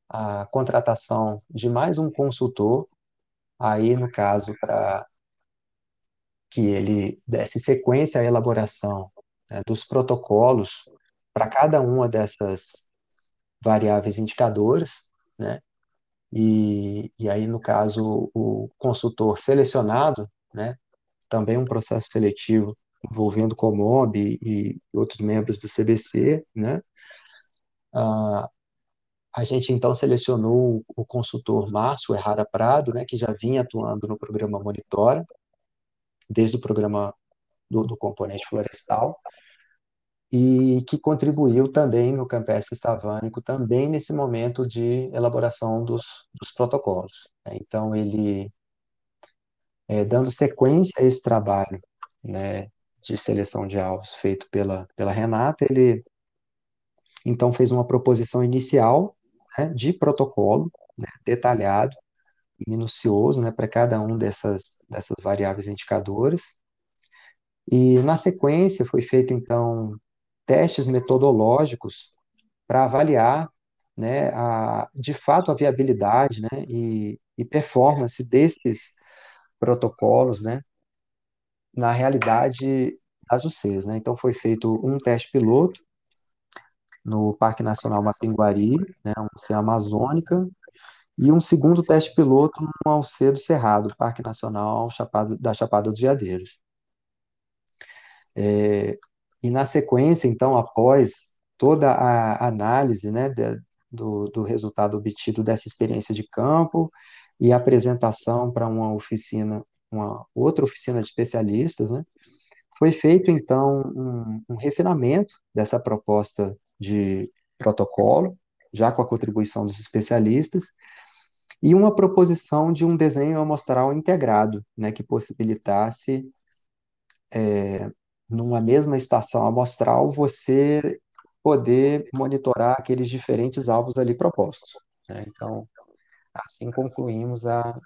[SPEAKER 2] a contratação de mais um consultor, aí no caso para que ele desse sequência à elaboração né, dos protocolos para cada uma dessas variáveis indicadoras, né? E, e aí, no caso, o consultor selecionado, né? Também um processo seletivo envolvendo o Comob e, e outros membros do CBC, né? Ah, a gente então selecionou o consultor Márcio Errara Prado, né, que já vinha atuando no programa Monitora, desde o programa do, do componente florestal, e que contribuiu também no campestre savânico, também nesse momento de elaboração dos, dos protocolos. Né? Então, ele, é, dando sequência a esse trabalho né, de seleção de alvos feito pela, pela Renata, ele então fez uma proposição inicial né, de protocolo né, detalhado minucioso né, para cada um dessas, dessas variáveis indicadoras. E na sequência foi feito então testes metodológicos para avaliar, né, a, de fato, a viabilidade, né, e, e performance desses protocolos, né, na realidade das UCs, né. Então, foi feito um teste piloto no Parque Nacional Mapinguari, né, uma UC amazônica, e um segundo teste piloto no UC do Cerrado, Parque Nacional Chapada, da Chapada dos Veadeiros. É, e na sequência, então, após toda a análise né, de, do, do resultado obtido dessa experiência de campo e apresentação para uma oficina, uma outra oficina de especialistas, né, foi feito, então, um, um refinamento dessa proposta de protocolo, já com a contribuição dos especialistas, e uma proposição de um desenho amostral integrado, né, que possibilitasse, é, numa mesma estação amostral, você poder monitorar aqueles diferentes alvos ali propostos. Né? Então, assim concluímos a,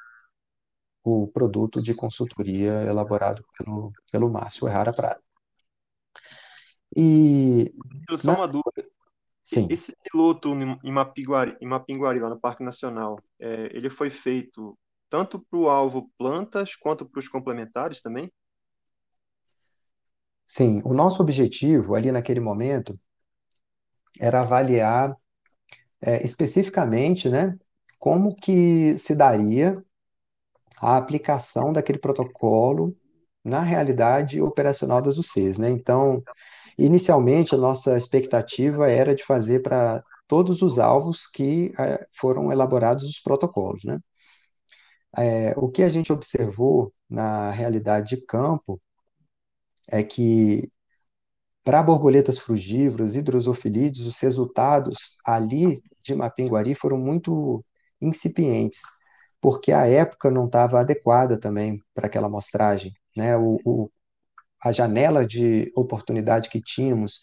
[SPEAKER 2] o produto de consultoria elaborado pelo, pelo Márcio Errara Prado.
[SPEAKER 1] E só uma dúvida. Sim. Esse piloto em Mapinguari, em Mapinguari, lá no Parque Nacional, é, ele foi feito tanto para o alvo plantas quanto para os complementares também?
[SPEAKER 2] Sim, o nosso objetivo ali naquele momento era avaliar é, especificamente, né, como que se daria a aplicação daquele protocolo na realidade operacional das UCs, né? Então, inicialmente a nossa expectativa era de fazer para todos os alvos que é, foram elaborados os protocolos, né? É, o que a gente observou na realidade de campo é que para borboletas frugívoras e drosofilídeos, os resultados ali de Mapinguari foram muito incipientes, porque a época não estava adequada também para aquela amostragem. Né? O, o, a janela de oportunidade que tínhamos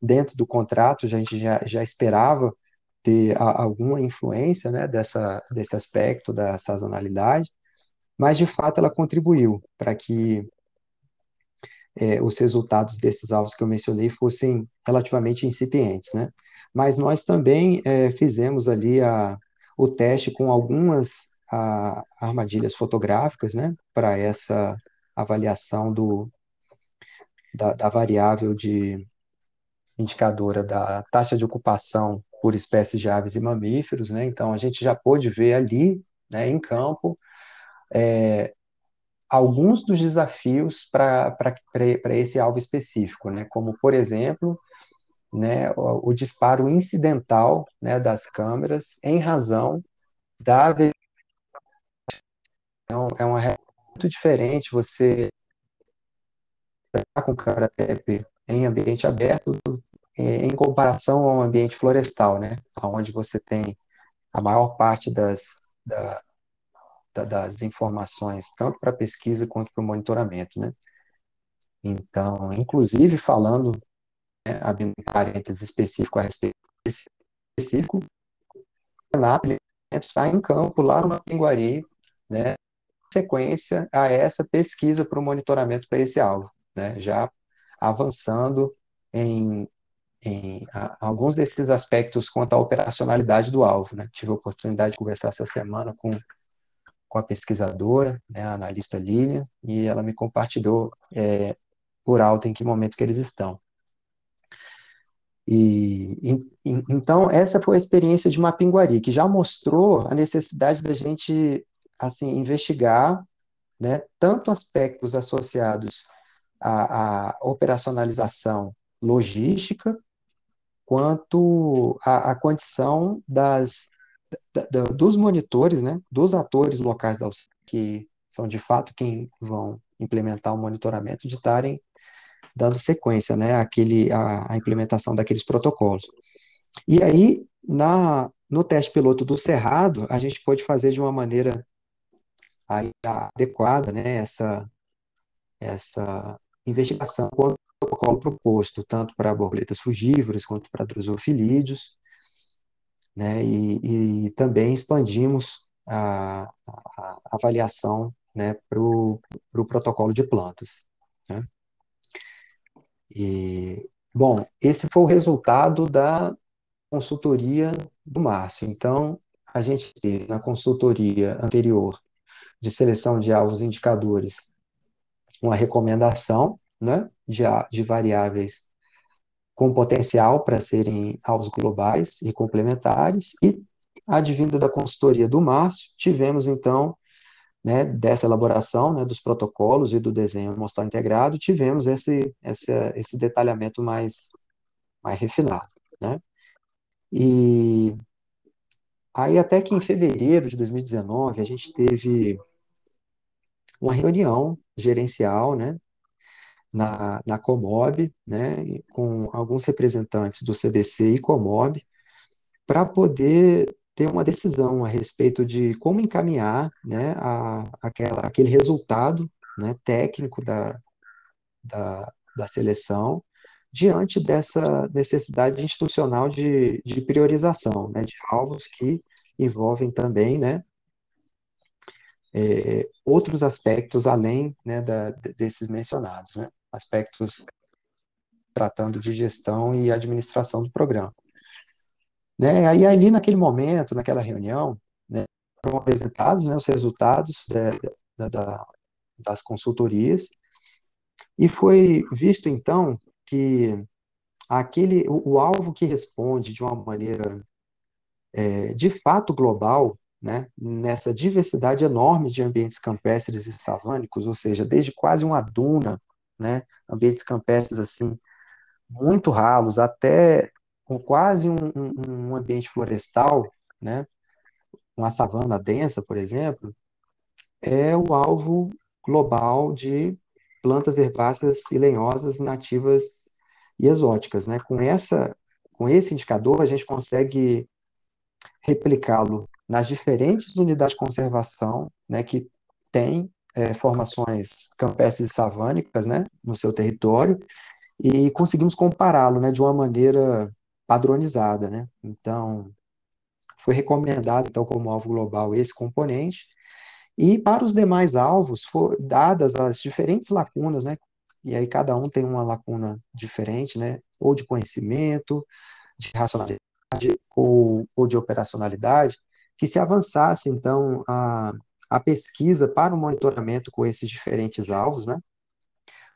[SPEAKER 2] dentro do contrato, a gente já, já esperava ter a, alguma influência né, dessa, desse aspecto da sazonalidade, mas de fato ela contribuiu para que é, os resultados desses alvos que eu mencionei fossem relativamente incipientes, né? Mas nós também é, fizemos ali a, o teste com algumas a, armadilhas fotográficas, né? Para essa avaliação do, da, da variável de indicadora da taxa de ocupação por espécies de aves e mamíferos, né? Então a gente já pôde ver ali, né, em campo, é, alguns dos desafios para esse alvo específico, né? Como, por exemplo, né, o, o disparo incidental né, das câmeras em razão da então, é uma muito diferente você estar com karatep em ambiente aberto é, em comparação ao ambiente florestal, né, onde você tem a maior parte das, da, das informações, tanto para pesquisa quanto para o monitoramento, né? Então, inclusive falando, né, abrindo um parênteses específico a respeito específico, a está em campo lá no Mapinguari, né, sequência a essa pesquisa para o monitoramento para esse alvo, né, já avançando em, em a, alguns desses aspectos quanto à operacionalidade do alvo, né, tive a oportunidade de conversar essa semana com com a pesquisadora, né, a analista Lilian, e ela me compartilhou é, por alto em que momento que eles estão. E, e, então essa foi a experiência de Mapinguari, que já mostrou a necessidade da gente assim investigar, né, tanto aspectos associados à, à operacionalização logística, quanto a, a condição das da, dos monitores, né, dos atores locais da UC, que são de fato quem vão implementar o monitoramento, de estarem dando sequência, né, àquele, à, à implementação daqueles protocolos. E aí, na, no teste piloto do Cerrado, a gente pode fazer de uma maneira adequada, né, essa, essa investigação com o protocolo proposto, tanto para borboletas frugívoras quanto para drosofilídeos, né, e, e também expandimos a, a, a avaliação né, para o pro protocolo de plantas. Né. E, bom, esse foi o resultado da consultoria do Márcio. Então, a gente teve na consultoria anterior de seleção de alvos indicadores uma recomendação né, de, de variáveis com potencial para serem alvos globais e complementares, e advinda da consultoria do Márcio, tivemos então, né, dessa elaboração né, dos protocolos e do desenho amostral integrado, tivemos esse, esse, esse detalhamento mais, mais refinado. Né? E aí até que em fevereiro de 2019 a gente teve uma reunião gerencial, né, na, na Comob, né, com alguns representantes do CBC e Comob, para poder ter uma decisão a respeito de como encaminhar né, a, aquela, aquele resultado né, técnico da, da, da seleção diante dessa necessidade institucional de, de priorização, né, de alvos que envolvem também né, é, outros aspectos além né, da, desses mencionados, né, aspectos tratando de gestão e administração do programa. Né, aí ali naquele momento, naquela reunião, né, foram apresentados né, os resultados da, da, das consultorias e foi visto então que aquele o, o alvo que responde de uma maneira é, de fato global, né, nessa diversidade enorme de ambientes campestres e savânicos, ou seja, desde quase uma duna, né, ambientes campestres assim muito ralos até com quase um, um, um ambiente florestal, né, uma savana densa, por exemplo, é o alvo global de plantas herbáceas e lenhosas nativas e exóticas, né? Com essa, com esse indicador, a gente consegue replicá-lo nas diferentes unidades de conservação, né, que têm é, formações campestres e savânicas, né, no seu território, e conseguimos compará-lo, né, de uma maneira padronizada, né? Então, foi recomendado, então, como alvo global esse componente, e para os demais alvos, for, dadas as diferentes lacunas, né? E aí cada um tem uma lacuna diferente, né? Ou de conhecimento, de racionalidade, ou, ou de operacionalidade, que se avançasse, então, a, a pesquisa para o monitoramento com esses diferentes alvos, né?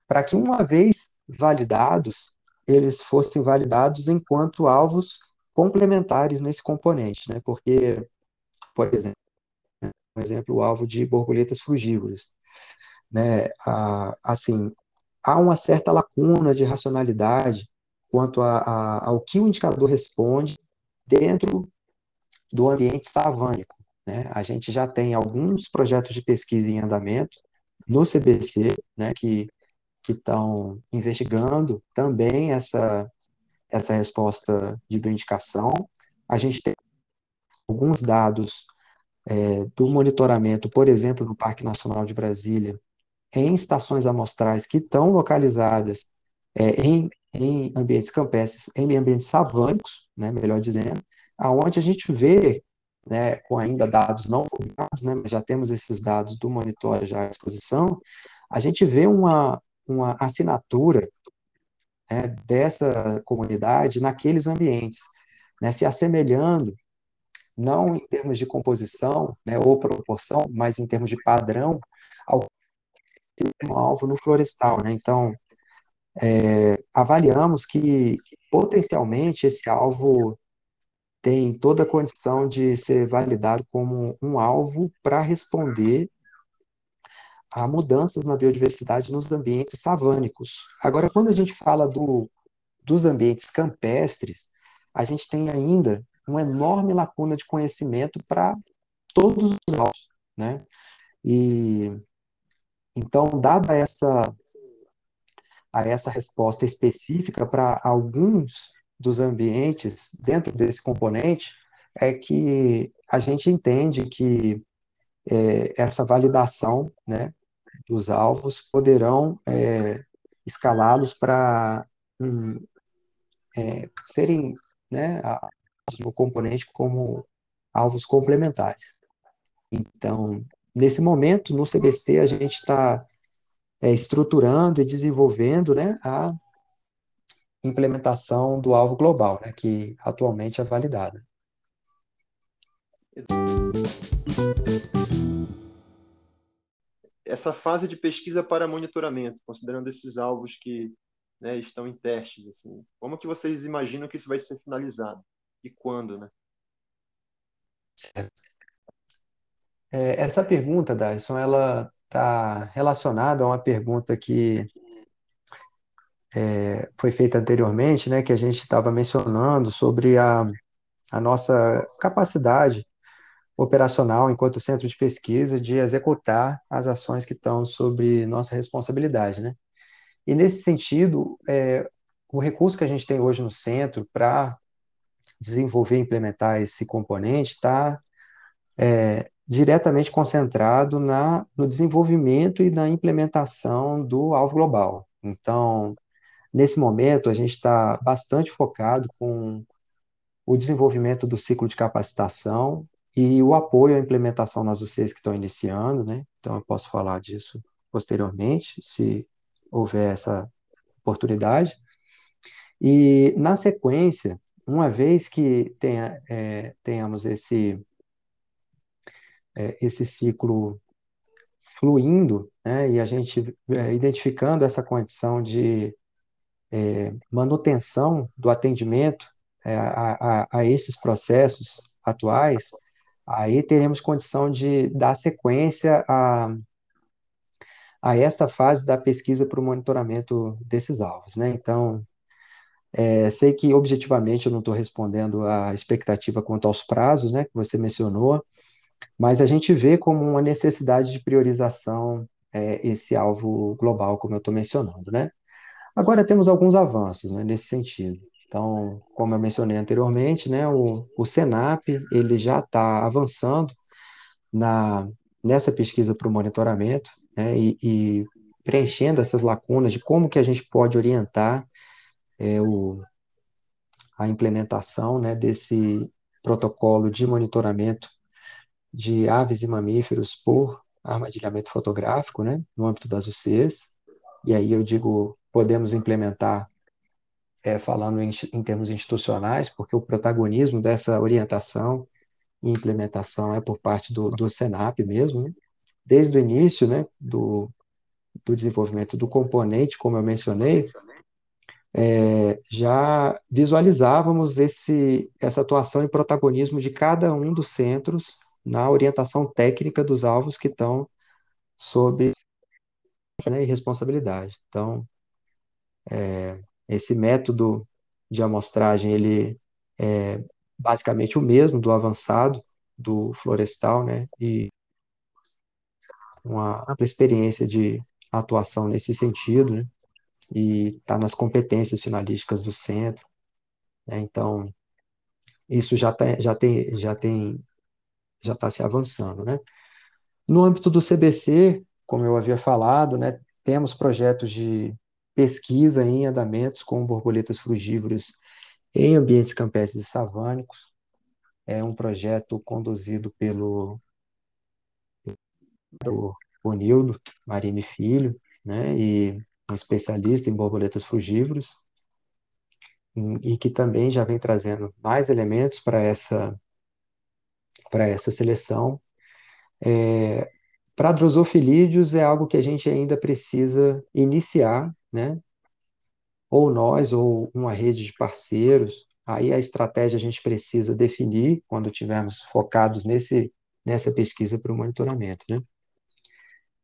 [SPEAKER 2] Para que, uma vez validados, eles fossem validados enquanto alvos complementares nesse componente, né? Porque, por exemplo, um exemplo, o alvo de borboletas frugívoras. Né? Ah, assim, há uma certa lacuna de racionalidade quanto a, a, ao que o indicador responde dentro do ambiente savânico. Né? A gente já tem alguns projetos de pesquisa em andamento no CBC, né, que estão investigando também essa essa resposta de bioindicação. A gente tem alguns dados é, do monitoramento, por exemplo, no Parque Nacional de Brasília, em estações amostrais que estão localizadas é, em, em ambientes campestres, em ambientes savânicos, né, melhor dizendo, aonde a gente vê, né, com ainda dados não publicados, né, mas já temos esses dados do monitor já à disposição, a gente vê uma, uma assinatura né, dessa comunidade naqueles ambientes, né, se assemelhando não em termos de composição né, ou proporção, mas em termos de padrão, ao alvo no florestal. Né? Então, é, avaliamos que potencialmente esse alvo tem toda a condição de ser validado como um alvo para responder a mudanças na biodiversidade nos ambientes savânicos. Agora, quando a gente fala do, dos ambientes campestres, a gente tem ainda uma enorme lacuna de conhecimento para todos os alvos, né? E então, dada essa a essa resposta específica para alguns dos ambientes dentro desse componente, é que a gente entende que é, essa validação né, dos alvos poderão é, escalá-los para um, é, serem né, no componente como alvos complementares. Então, nesse momento, no CBC, a gente está é, estruturando e desenvolvendo né, a implementação do alvo global, né, que atualmente é validada.
[SPEAKER 1] Essa fase de pesquisa para monitoramento, considerando esses alvos que né, estão em testes, assim, como que vocês imaginam que isso vai ser finalizado? e quando, né?
[SPEAKER 2] É, essa pergunta, Darson, ela está relacionada a uma pergunta que é, foi feita anteriormente, né, que a gente estava mencionando sobre a, a nossa capacidade operacional, enquanto centro de pesquisa, de executar as ações que estão sob nossa responsabilidade, né? E nesse sentido, é, o recurso que a gente tem hoje no centro para desenvolver e implementar esse componente está é, diretamente concentrado na, no desenvolvimento e na implementação do alvo global. Então, nesse momento, a gente está bastante focado com o desenvolvimento do ciclo de capacitação e o apoio à implementação nas UCs que estão iniciando, né? Então, eu posso falar disso posteriormente, se houver essa oportunidade. E, na sequência, uma vez que tenha, é, tenhamos esse, é, esse ciclo fluindo, né, e a gente é, identificando essa condição de é, manutenção do atendimento é, a, a, a esses processos atuais, aí teremos condição de dar sequência a, a essa fase da pesquisa para o monitoramento desses alvos, né? Então, é, sei que objetivamente eu não estou respondendo à expectativa quanto aos prazos, né, que você mencionou, mas a gente vê como uma necessidade de priorização é, esse alvo global, como eu estou mencionando, né? Agora temos alguns avanços, né, nesse sentido. Então, como eu mencionei anteriormente, né, o, o Senap ele já está avançando na, nessa pesquisa para o monitoramento né, e, e, preenchendo essas lacunas de como que a gente pode orientar é, o, a implementação né, desse protocolo de monitoramento de aves e mamíferos por armadilhamento fotográfico, né, no âmbito das UCs. E aí eu digo, podemos implementar é, falando em, em, termos institucionais, porque o protagonismo dessa orientação e implementação é por parte do, do Senap mesmo, né? desde o início né, do, do desenvolvimento do componente, como eu mencionei, é, já visualizávamos esse, essa atuação e protagonismo de cada um dos centros na orientação técnica dos alvos que estão sob né, responsabilidade. Então, é, esse método de amostragem, ele é basicamente o mesmo do avançado, do florestal, né, e uma ampla experiência de atuação nesse sentido, né, e está nas competências finalísticas do centro, né, então isso já, tá, já tem já tem já está se avançando, né. No âmbito do CBC, como eu havia falado, né, temos projetos de pesquisa em andamentos com borboletas frugívoras em ambientes campestres e savânicos. É um projeto conduzido pelo o Nildo Marini Filho, né, e um especialista em borboletas frugívoras, e que também já vem trazendo mais elementos para essa para essa seleção. É, para drosofilídeos é algo que a gente ainda precisa iniciar, né? Ou nós, ou uma rede de parceiros. Aí a estratégia a gente precisa definir quando tivermos focados nesse, nessa pesquisa para o monitoramento, né?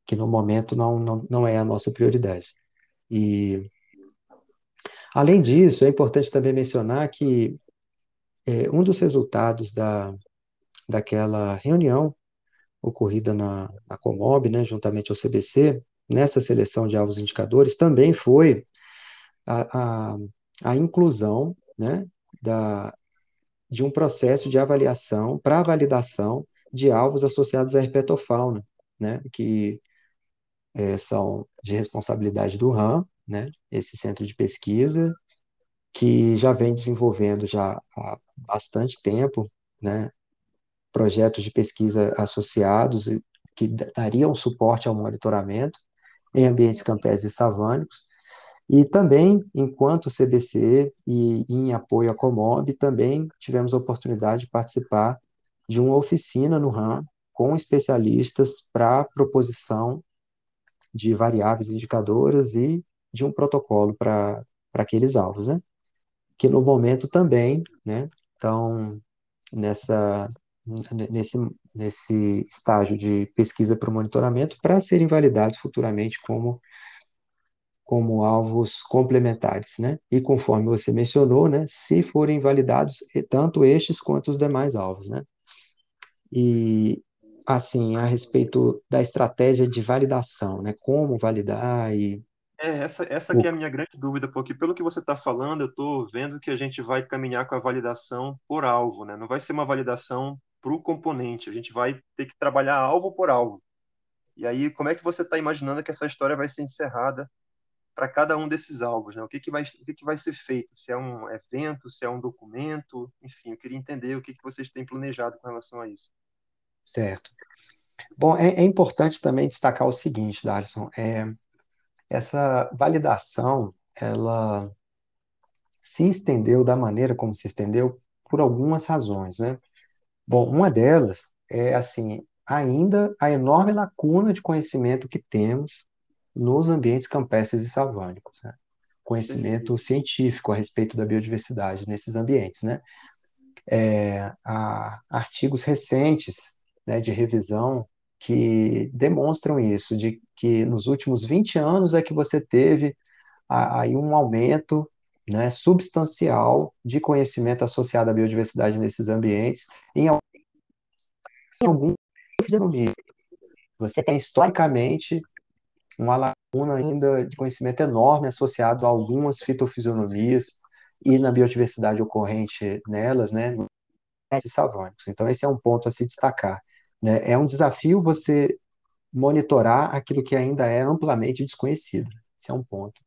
[SPEAKER 2] Que no momento não, não, não é a nossa prioridade. E, além disso, é importante também mencionar que é, um dos resultados da, daquela reunião ocorrida na, na Comob, né, juntamente ao CBC, nessa seleção de alvos indicadores, também foi a, a, a inclusão né, da, de um processo de avaliação para validação de alvos associados à herpetofauna, né, que é, são de responsabilidade do RAM, né, esse centro de pesquisa, que já vem desenvolvendo já há bastante tempo, né, projetos de pesquisa associados que dariam suporte ao monitoramento em ambientes campestres e savânicos, e também, enquanto CBC e em apoio à Comob, também tivemos a oportunidade de participar de uma oficina no RAM com especialistas para proposição de variáveis indicadoras e de um protocolo para aqueles alvos, né? Que no momento também, né, estão nessa nesse, nesse estágio de pesquisa para o monitoramento para serem validados futuramente como, como alvos complementares, né? E conforme você mencionou, né, se forem validados tanto estes quanto os demais alvos, né? e assim, a respeito da estratégia de validação, né? Como validar e
[SPEAKER 1] É, essa, essa que é a minha grande dúvida, porque pelo que você está falando, eu estou vendo que a gente vai caminhar com a validação por alvo, né? Não vai ser uma validação para o componente, a gente vai ter que trabalhar alvo por alvo. E aí, como é que você está imaginando que essa história vai ser encerrada para cada um desses alvos, né? O que que vai, o que que vai ser feito? Se é um evento, se é um documento, enfim, eu queria entender o que que vocês têm planejado com relação a isso.
[SPEAKER 2] certo. Bom, é, é importante também destacar o seguinte, Darson, é, essa validação, ela se estendeu da maneira como se estendeu por algumas razões, né? Bom, uma delas é, assim, ainda a enorme lacuna de conhecimento que temos nos ambientes campestres e savânicos, né? Conhecimento científico a respeito da biodiversidade nesses ambientes, né? É, há artigos recentes, né, de revisão que demonstram isso, de que nos últimos 20 anos é que você teve aí um aumento, né, substancial de conhecimento associado à biodiversidade nesses ambientes, em algum. Você tem historicamente uma lacuna ainda de conhecimento enorme associado a algumas fitofisionomias e na biodiversidade ocorrente nelas, né, nos savânicos. Então, esse é um ponto a se destacar, né? É um desafio você monitorar aquilo que ainda é amplamente desconhecido. Esse é um ponto.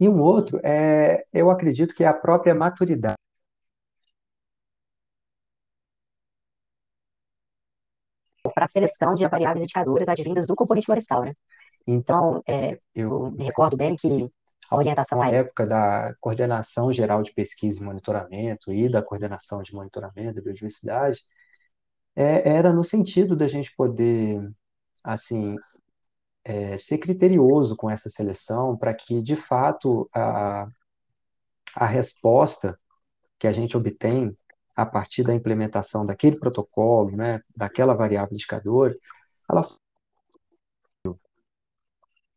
[SPEAKER 2] E um outro é, eu acredito que é a própria maturidade para a seleção de variáveis indicadoras advindas do componente florestal, né? Então, é, eu me recordo bem que a orientação à época da Coordenação Geral de Pesquisa e Monitoramento e da Coordenação de Monitoramento da Biodiversidade é, era no sentido da gente poder, assim, é, ser criterioso com essa seleção para que, de fato, a, a resposta que a gente obtém a partir da implementação daquele protocolo, né, daquela variável indicador, ela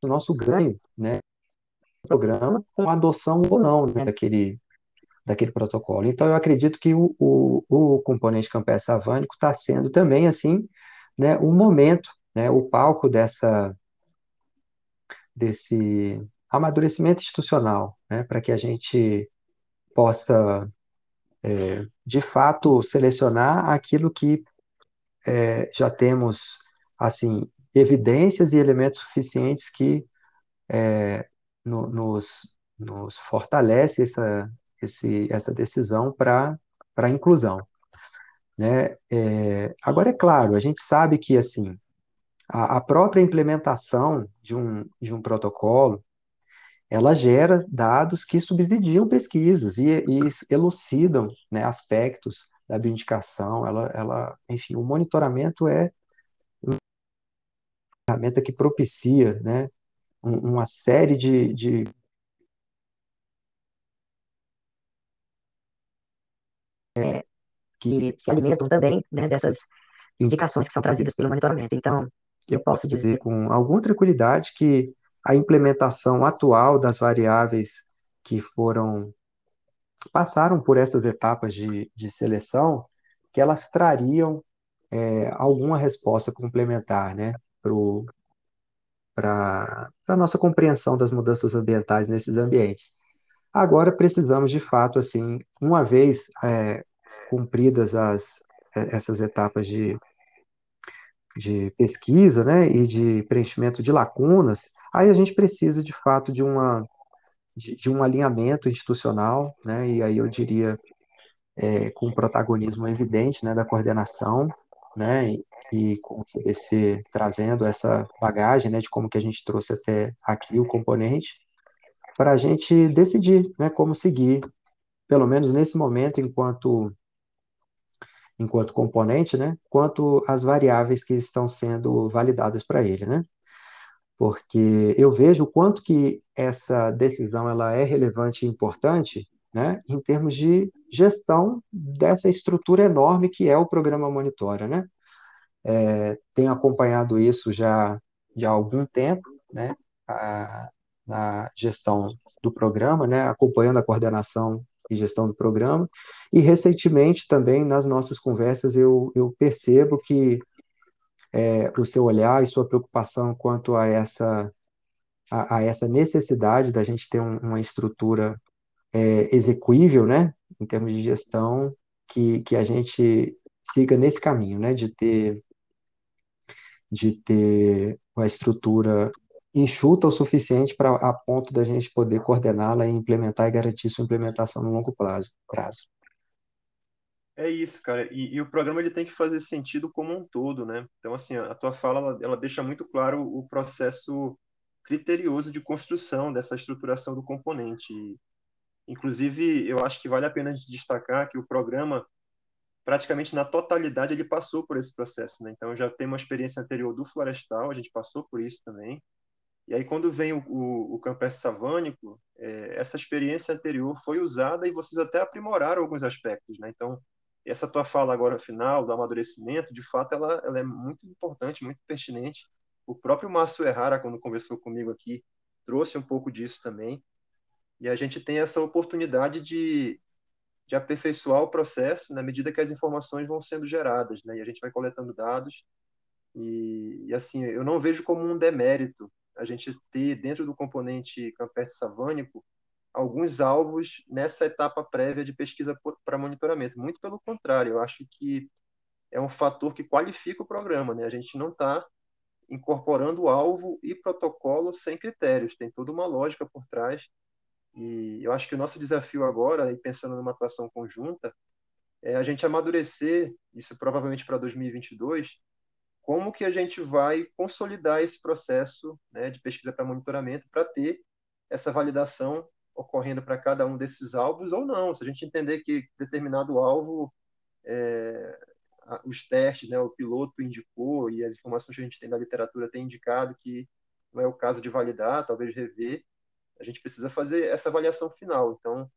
[SPEAKER 2] o nosso ganho, né, programa com adoção ou não, né, daquele, daquele protocolo. Então, eu acredito que o, o, o componente campestre savânico está sendo também, assim, né, o momento, né, o palco dessa, desse amadurecimento institucional, né, para que a gente possa, é, de fato, selecionar aquilo que é, já temos, assim, evidências e elementos suficientes que é, no, nos, nos fortalece essa, esse, essa decisão para a inclusão. Né? É, agora, é claro, a gente sabe que assim a, a própria implementação de um, de um protocolo ela gera dados que subsidiam pesquisas e, e elucidam né, aspectos da bioindicação. Ela, ela, enfim, o monitoramento é uma ferramenta que propicia né, uma série de, de que se alimentam também né, dessas indicações que são trazidas pelo monitoramento. Então, eu posso dizer com alguma tranquilidade que a implementação atual das variáveis que foram passaram por essas etapas de, de seleção, que elas trariam é, alguma resposta complementar, né, para a nossa compreensão das mudanças ambientais nesses ambientes. Agora precisamos, de fato, assim, uma vez é, cumpridas as, essas etapas de, de pesquisa, né, e de preenchimento de lacunas, aí a gente precisa, de fato, de uma de, de um alinhamento institucional, né, e aí eu diria é, com protagonismo evidente, né, da coordenação, né, e, e com o CBC trazendo essa bagagem, né, de como que a gente trouxe até aqui o componente, para a gente decidir, né, como seguir, pelo menos nesse momento, enquanto enquanto componente, né, quanto as variáveis que estão sendo validadas para ele, né? Porque eu vejo o quanto que essa decisão ela é relevante e importante, né, em termos de gestão dessa estrutura enorme que é o programa Monitora, né? É, tenho acompanhado isso já, há algum tempo, né, a, na gestão do programa, né, acompanhando a coordenação e gestão do programa. E recentemente também nas nossas conversas eu, eu percebo que é, o seu olhar e sua preocupação quanto a essa a, a essa necessidade da gente ter um, uma estrutura é, execuível, né, em termos de gestão, que, que a gente siga nesse caminho, né, de ter de ter uma estrutura enxuta o suficiente para a ponto da gente poder coordená-la e implementar e garantir sua implementação no longo prazo.
[SPEAKER 1] É isso, cara. E, e, o programa ele tem que fazer sentido como um todo, né? Então, assim, a tua fala ela, ela deixa muito claro o processo criterioso de construção dessa estruturação do componente. Inclusive, eu acho que vale a pena destacar que o programa, praticamente na totalidade, ele passou por esse processo. Né? Então, já tem uma experiência anterior do florestal, a gente passou por isso também. E aí, quando vem o, o, o campestre savânico, é, essa experiência anterior foi usada e vocês até aprimoraram alguns aspectos. Né? Então, essa tua fala agora final do amadurecimento, de fato, ela, ela é muito importante, muito pertinente. O próprio Márcio Errara, quando conversou comigo aqui, trouxe um pouco disso também. E a gente tem essa oportunidade de, de aperfeiçoar o processo na medida que as informações vão sendo geradas, né? E a gente vai coletando dados. E, e assim, eu não vejo como um demérito a gente ter dentro do componente campestre savânico alguns alvos nessa etapa prévia de pesquisa para monitoramento. Muito pelo contrário, eu acho que é um fator que qualifica o programa. Né? A gente não está incorporando alvo e protocolo sem critérios, tem toda uma lógica por trás. E eu acho que o nosso desafio agora, e pensando numa atuação conjunta, é a gente amadurecer, isso provavelmente para 2022, como que a gente vai consolidar esse processo né, de pesquisa para monitoramento para ter essa validação ocorrendo para cada um desses alvos ou não. Se a gente entender que determinado alvo é, os testes, né, o piloto indicou e as informações que a gente tem da literatura tem indicado que não é o caso de validar, talvez rever, a gente precisa fazer essa avaliação final. Então,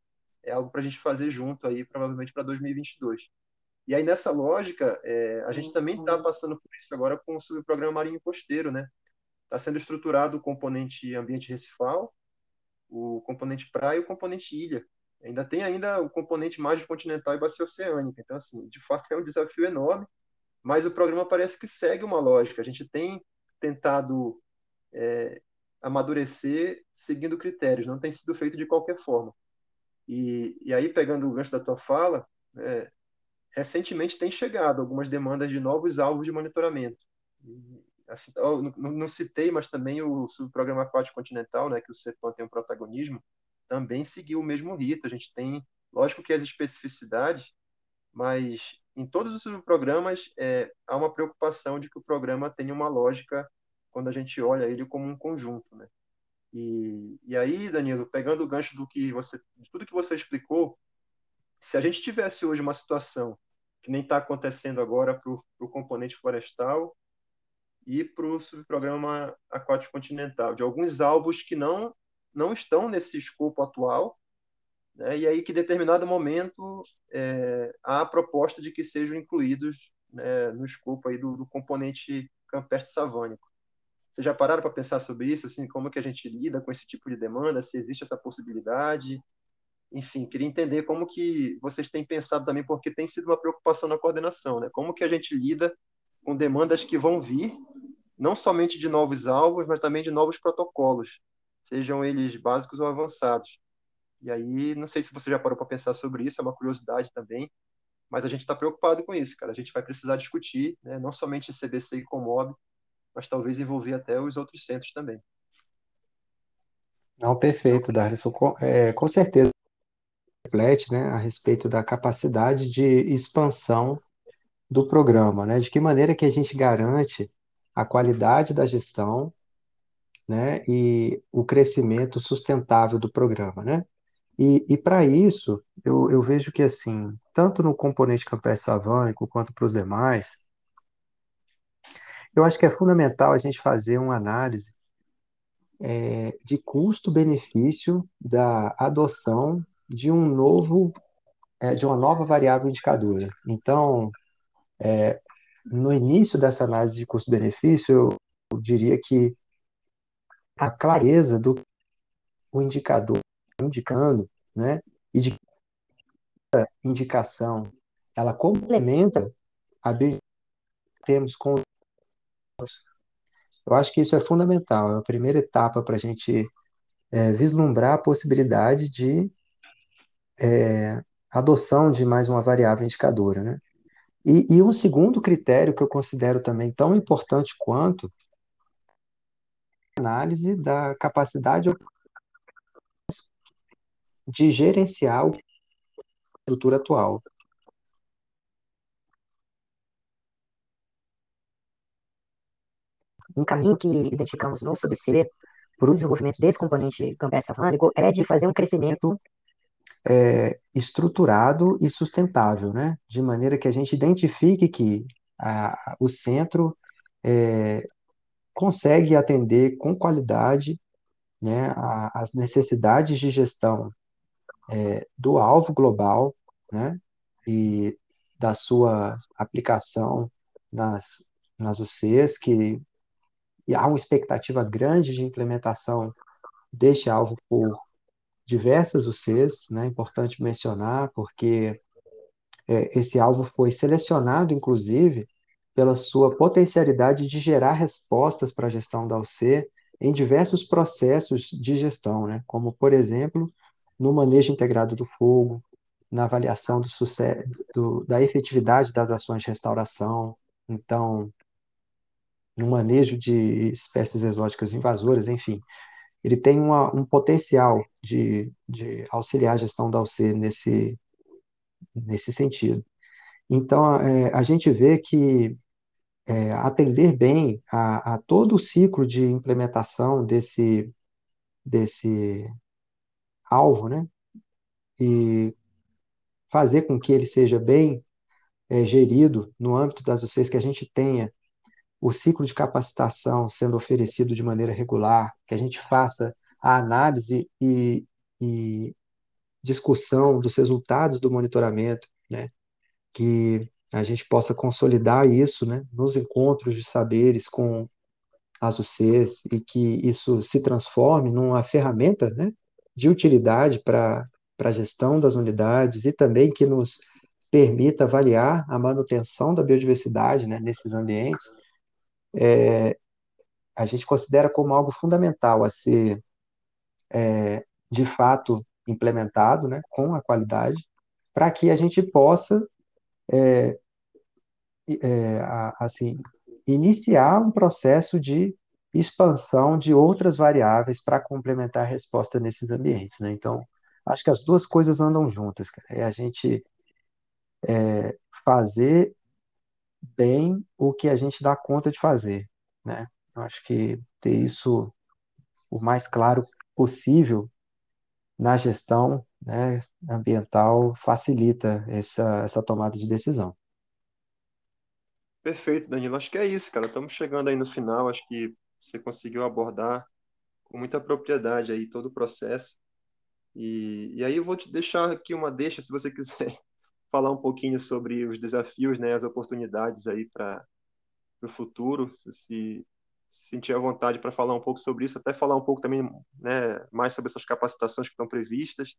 [SPEAKER 1] é algo para a gente fazer junto aí, provavelmente para 2022. E aí, nessa lógica, é, a gente também está passando por isso agora com o subprograma Marinho Costeiro, né? Está sendo estruturado o componente ambiente recifal, o componente praia e o componente ilha. Ainda tem ainda o componente mais continental e bacia oceânica. Então, assim, de fato é um desafio enorme, mas o programa parece que segue uma lógica. A gente tem tentado é, amadurecer seguindo critérios, não tem sido feito de qualquer forma. E, e aí, pegando o gancho da tua fala, é, recentemente tem chegado algumas demandas de novos alvos de monitoramento. Assim, não, não, citei, mas também o subprograma aquático continental, né, que o CEPAM tem um protagonismo, também seguiu o mesmo rito. A gente tem, lógico que as especificidades, mas em todos os programas é, há uma preocupação de que o programa tenha uma lógica quando a gente olha ele como um conjunto, né? E, e aí, Danilo, pegando o gancho do que você, de tudo que você explicou, se a gente tivesse hoje uma situação que nem está acontecendo agora para o componente florestal e para o subprograma aquático continental, de alguns alvos que não não estão nesse escopo atual, né, e aí que em determinado momento é, há a proposta de que sejam incluídos né, no escopo aí do, do componente campestre savânico. Vocês já pararam para pensar sobre isso, assim, como que a gente lida com esse tipo de demanda, se existe essa possibilidade? Enfim, queria entender como que vocês têm pensado também, porque tem sido uma preocupação na coordenação, né? Como que a gente lida com demandas que vão vir, não somente de novos alvos, mas também de novos protocolos sejam eles básicos ou avançados. E aí, não sei se você já parou para pensar sobre isso, é uma curiosidade também, mas a gente está preocupado com isso, cara. A gente vai precisar discutir, né, não somente CBC e Comob, mas talvez envolver até os outros centros também.
[SPEAKER 2] Não, perfeito, Darlison. Com, é, com certeza reflete né, a respeito da capacidade de expansão do programa, né? De que maneira que a gente garante a qualidade da gestão né, e o crescimento sustentável do programa, né? E, e para isso, eu, eu vejo que, assim, tanto no componente campestre savânico quanto para os demais, eu acho que é fundamental a gente fazer uma análise é, de custo-benefício da adoção de um novo, é, de uma nova variável indicadora. Então, é, no início dessa análise de custo-benefício, eu diria que a clareza do o indicador indicando, né? E de indicação ela complementa a que temos com eu acho que isso é fundamental, é a primeira etapa para a gente é, vislumbrar a possibilidade de é, adoção de mais uma variável indicadora, né? E, e, um segundo critério que eu considero também tão importante quanto a análise da capacidade de gerenciar a estrutura atual.
[SPEAKER 3] Um caminho que identificamos no CBC para o desenvolvimento desse componente campestre afânico é de fazer um crescimento
[SPEAKER 2] é, estruturado e sustentável, né? De maneira que a gente identifique que a, o centro é, consegue atender com qualidade né, a, as necessidades de gestão é, do alvo global né, e da sua aplicação nas, nas UCs, que há uma expectativa grande de implementação deste alvo por diversas UCs, né? Importante mencionar, porque é, esse alvo foi selecionado, inclusive, pela sua potencialidade de gerar respostas para a gestão da UC em diversos processos de gestão, né? Como, por exemplo, no manejo integrado do fogo, na avaliação do sucesso, do, da efetividade das ações de restauração, então, no manejo de espécies exóticas invasoras, enfim ele tem uma, um potencial de, de auxiliar a gestão da UC nesse, nesse sentido. Então, é, a gente vê que é, atender bem a, a, todo o ciclo de implementação desse, desse alvo, né? E fazer com que ele seja bem é, gerido no âmbito das UCs, que a gente tenha o ciclo de capacitação sendo oferecido de maneira regular, que a gente faça a análise e, e discussão dos resultados do monitoramento, né? que a gente possa consolidar isso né? nos encontros de saberes com as UCs e que isso se transforme numa ferramenta né? de utilidade para a gestão das unidades e também que nos permita avaliar a manutenção da biodiversidade né, nesses ambientes é, a gente considera como algo fundamental a ser, é, de fato, implementado né, com a qualidade, para que a gente possa, é, é assim, iniciar um processo de expansão de outras variáveis para complementar a resposta nesses ambientes. Né? Então, acho que as duas coisas andam juntas. Cara. É a gente é, fazer bem o que a gente dá conta de fazer, né? Eu acho que ter isso o mais claro possível na gestão né, ambiental facilita essa, essa tomada de decisão.
[SPEAKER 1] Perfeito, Danilo. Acho que é isso, cara. Estamos chegando aí no final. Acho que você conseguiu abordar com muita propriedade aí todo o processo. E, e aí eu vou te deixar aqui uma deixa, se você quiser falar um pouquinho sobre os desafios, né, as oportunidades aí para o futuro, se, se sentir à vontade para falar um pouco sobre isso, até falar um pouco também né, mais sobre essas capacitações que estão previstas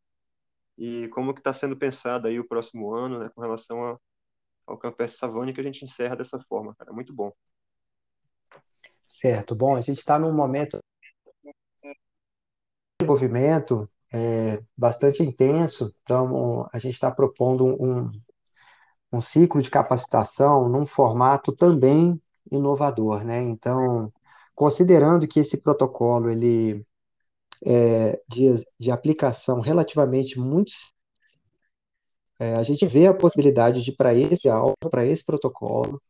[SPEAKER 1] e como que está sendo pensado aí o próximo ano né, com relação a, ao Campestre Savane, que a gente encerra dessa forma, cara. Muito bom.
[SPEAKER 2] Certo. Bom, a gente está num momento de desenvolvimento é, bastante intenso. Então, a gente está propondo um, um ciclo de capacitação num formato também inovador, né? Então, considerando que esse protocolo ele é de, de aplicação relativamente muito é, a gente vê a possibilidade de para esse alvo, para esse protocolo,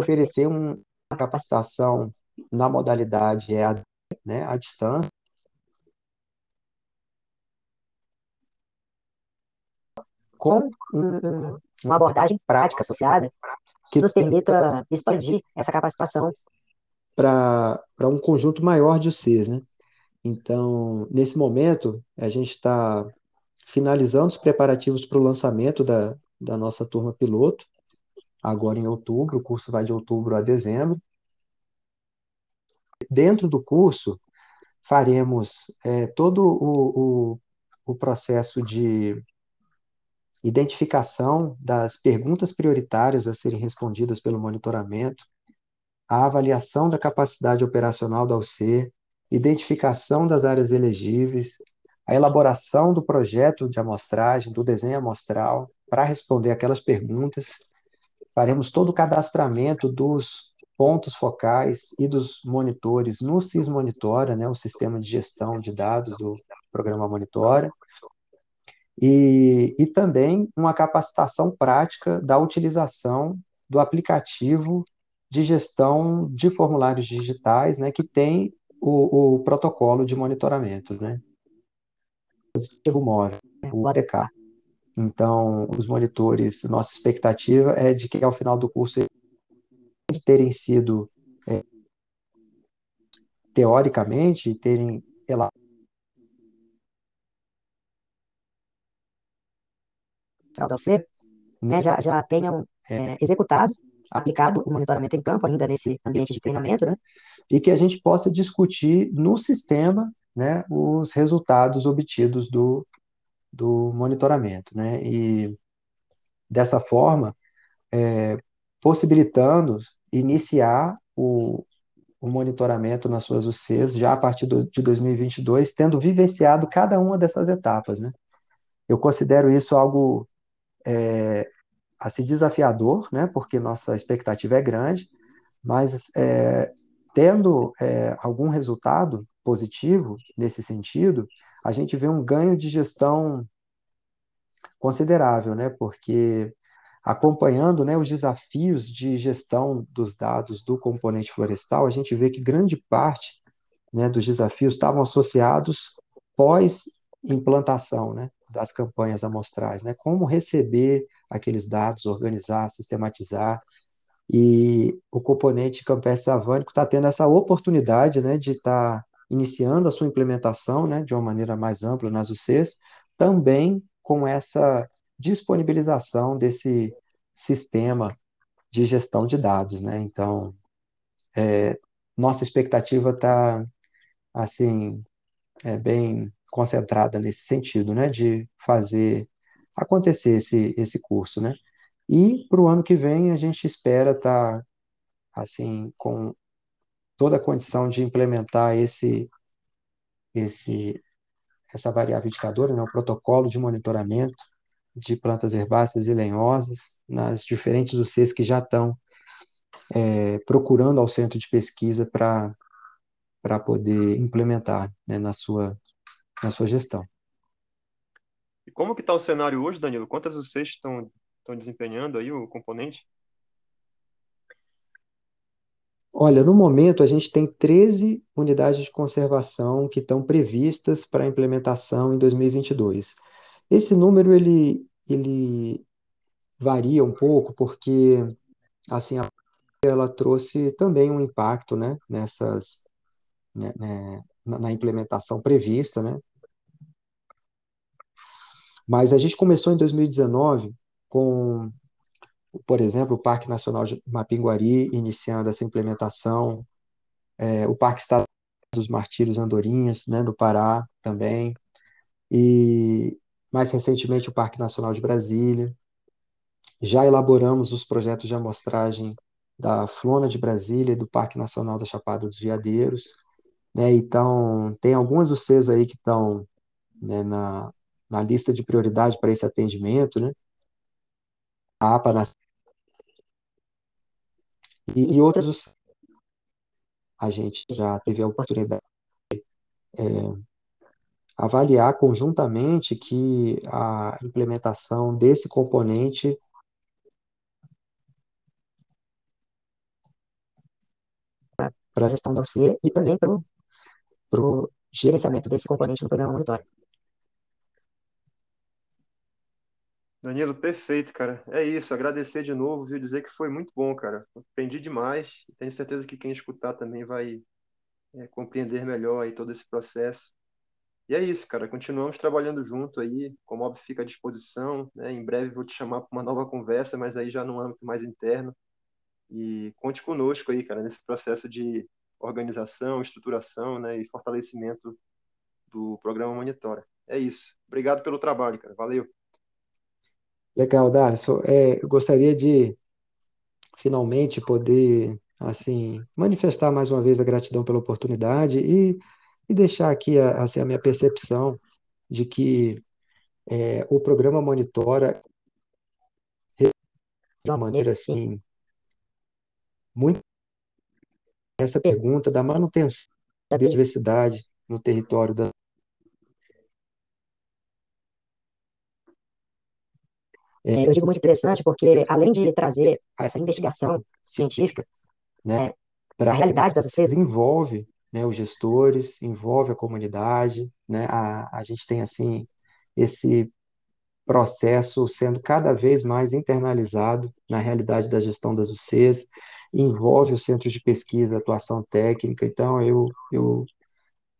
[SPEAKER 2] oferecer um, uma capacitação na modalidade EAD, né, à distância,
[SPEAKER 3] com uma abordagem prática associada que nos permita expandir essa capacitação
[SPEAKER 2] para um conjunto maior de UCs, né? Então, nesse momento, a gente está finalizando os preparativos para o lançamento da, da nossa turma piloto, agora em outubro, o curso vai de outubro a dezembro. Dentro do curso, faremos é, todo o, o, o processo de identificação das perguntas prioritárias a serem respondidas pelo monitoramento, a avaliação da capacidade operacional da UC, identificação das áreas elegíveis, a elaboração do projeto de amostragem, do desenho amostral, para responder aquelas perguntas. Faremos todo o cadastramento dos pontos focais e dos monitores no SIS Monitora, né, o sistema de gestão de dados do programa Monitora, e, e também uma capacitação prática da utilização do aplicativo de gestão de formulários digitais, né, que tem o, o protocolo de monitoramento, né, dispositivo móvel, o ADK. Então, os monitores, nossa expectativa é de que ao final do curso terem sido é, teoricamente terem ela
[SPEAKER 3] você né, já, já tenham é, executado, aplicado o monitoramento em campo ainda nesse ambiente de treinamento, né?
[SPEAKER 2] E que a gente possa discutir no sistema né, os resultados obtidos do, do monitoramento, né? E dessa forma, é, possibilitando iniciar o, o monitoramento nas suas UCs já a partir do, de 2022, tendo vivenciado cada uma dessas etapas, né? Eu considero isso algo é, assim desafiador, né? Porque nossa expectativa é grande, mas é, tendo é, algum resultado positivo nesse sentido, a gente vê um ganho de gestão considerável, né? Porque acompanhando né, os desafios de gestão dos dados do componente florestal, a gente vê que grande parte né, dos desafios estavam associados pós-implantação né, das campanhas amostrais, né, como receber aqueles dados, organizar, sistematizar, e o componente campestre savânico está tendo essa oportunidade né, de estar tá iniciando a sua implementação né, de uma maneira mais ampla nas UCs, também com essa disponibilização desse sistema de gestão de dados, né? Então, é, nossa expectativa está, assim, é, bem concentrada nesse sentido, né? De fazer acontecer esse, esse curso, né? E para o ano que vem a gente espera estar, tá, assim, com toda a condição de implementar esse, esse, essa variável indicadora, né? O protocolo de monitoramento de plantas herbáceas e lenhosas, nas diferentes UCs que já estão é, procurando ao centro de pesquisa para poder implementar né, na, sua, na sua gestão.
[SPEAKER 1] E como que está o cenário hoje, Danilo? Quantas UCs estão, estão desempenhando aí o componente?
[SPEAKER 2] Olha, no momento a gente tem 13 unidades de conservação que estão previstas para implementação em 2022. Esse número ele, ele varia um pouco porque assim a ela trouxe também um impacto, né, nessas né, né, na, na implementação prevista, né? Mas a gente começou em 2019 com, por exemplo, o Parque Nacional de Mapinguari iniciando essa implementação, é, o Parque Estadual dos Martírios Andorinhas, né, no Pará também, e mais recentemente o Parque Nacional de Brasília. Já elaboramos os projetos de amostragem da Flona de Brasília e do Parque Nacional da Chapada dos Veadeiros. Né? Então, tem algumas UCs aí que estão né, na, na lista de prioridade para esse atendimento, né? A APA na... e, e outras. A gente já teve a oportunidade é, avaliar conjuntamente que a implementação desse componente
[SPEAKER 3] para a gestão do auxílio e também para o gerenciamento desse componente no programa monitor.
[SPEAKER 1] Danilo, perfeito, cara. É isso, agradecer de novo, viu? Dizer que foi muito bom, cara. Aprendi demais. Tenho certeza que quem escutar também vai é, compreender melhor aí todo esse processo. E é isso, cara. Continuamos trabalhando junto aí. O Mob fica à disposição. Né? Em breve vou te chamar para uma nova conversa, mas aí já no âmbito mais interno. E conte conosco aí, cara, nesse processo de organização, estruturação né? e fortalecimento do programa Monitora. É isso. Obrigado pelo trabalho, cara. Valeu.
[SPEAKER 2] Legal, Darcio. É, eu gostaria de finalmente poder, assim, manifestar mais uma vez a gratidão pela oportunidade e, e deixar aqui a, assim, a minha percepção de que é, o programa monitora de uma maneira assim muito essa pergunta da manutenção da biodiversidade no território da
[SPEAKER 3] eu digo muito interessante porque, além de trazer essa investigação científica
[SPEAKER 2] né,
[SPEAKER 3] para a realidade das UCs,
[SPEAKER 2] envolve né, os gestores, envolve a comunidade, né, a, a gente tem assim esse processo sendo cada vez mais internalizado na realidade da gestão das UCs, envolve os centros de pesquisa, atuação técnica, então eu, eu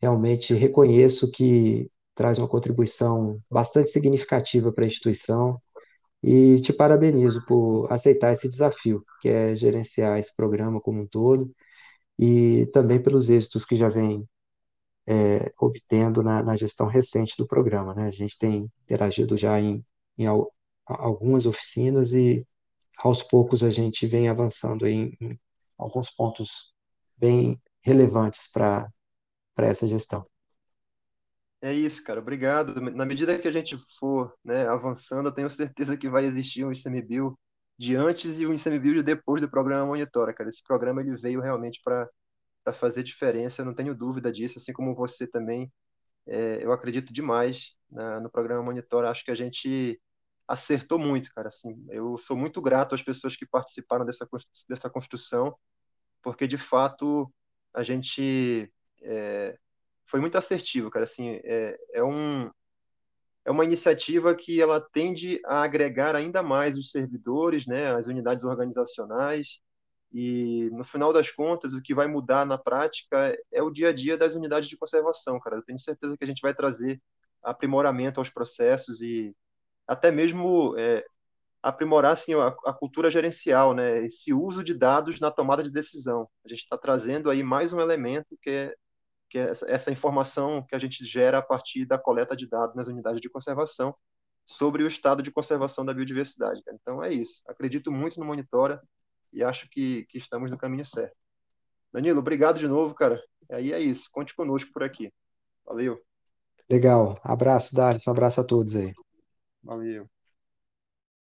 [SPEAKER 2] realmente reconheço que traz uma contribuição bastante significativa para a instituição e te parabenizo por aceitar esse desafio, que é gerenciar esse programa como um todo, e também pelos êxitos que já vem é, obtendo na, na, gestão recente do programa. Né? A gente tem interagido já em, em al, algumas oficinas e aos poucos a gente vem avançando em, em alguns pontos bem relevantes para essa gestão.
[SPEAKER 1] É isso, cara. Obrigado. Na medida que a gente for né, avançando, eu tenho certeza que vai existir um ICMBio de antes e um ICMBio de depois do programa Monitora, cara. Esse programa ele veio realmente para fazer diferença, eu não tenho dúvida disso, assim como você também. É, eu acredito demais no programa Monitora. Acho que a gente acertou muito, cara. Assim, eu sou muito grato às pessoas que participaram dessa, dessa construção, porque de fato a gente é, foi muito assertivo, cara. Assim, é, é, um, é uma iniciativa que ela tende a agregar ainda mais os servidores, né, as unidades organizacionais, e no final das contas, o que vai mudar na prática é o dia a dia das unidades de conservação, cara. Eu tenho certeza que a gente vai trazer aprimoramento aos processos e até mesmo é, aprimorar assim, a, a, cultura gerencial, né? esse uso de dados na tomada de decisão. A gente está trazendo aí mais um elemento que é que é essa informação que a gente gera a partir da coleta de dados nas unidades de conservação sobre o estado de conservação da biodiversidade. Então é isso. Acredito muito no Monitora e acho que, que estamos no caminho certo. Danilo, obrigado de novo, cara. E aí é isso. Conte conosco por aqui. Valeu.
[SPEAKER 2] Legal. Abraço, Darius. Um abraço a todos aí.
[SPEAKER 1] Valeu.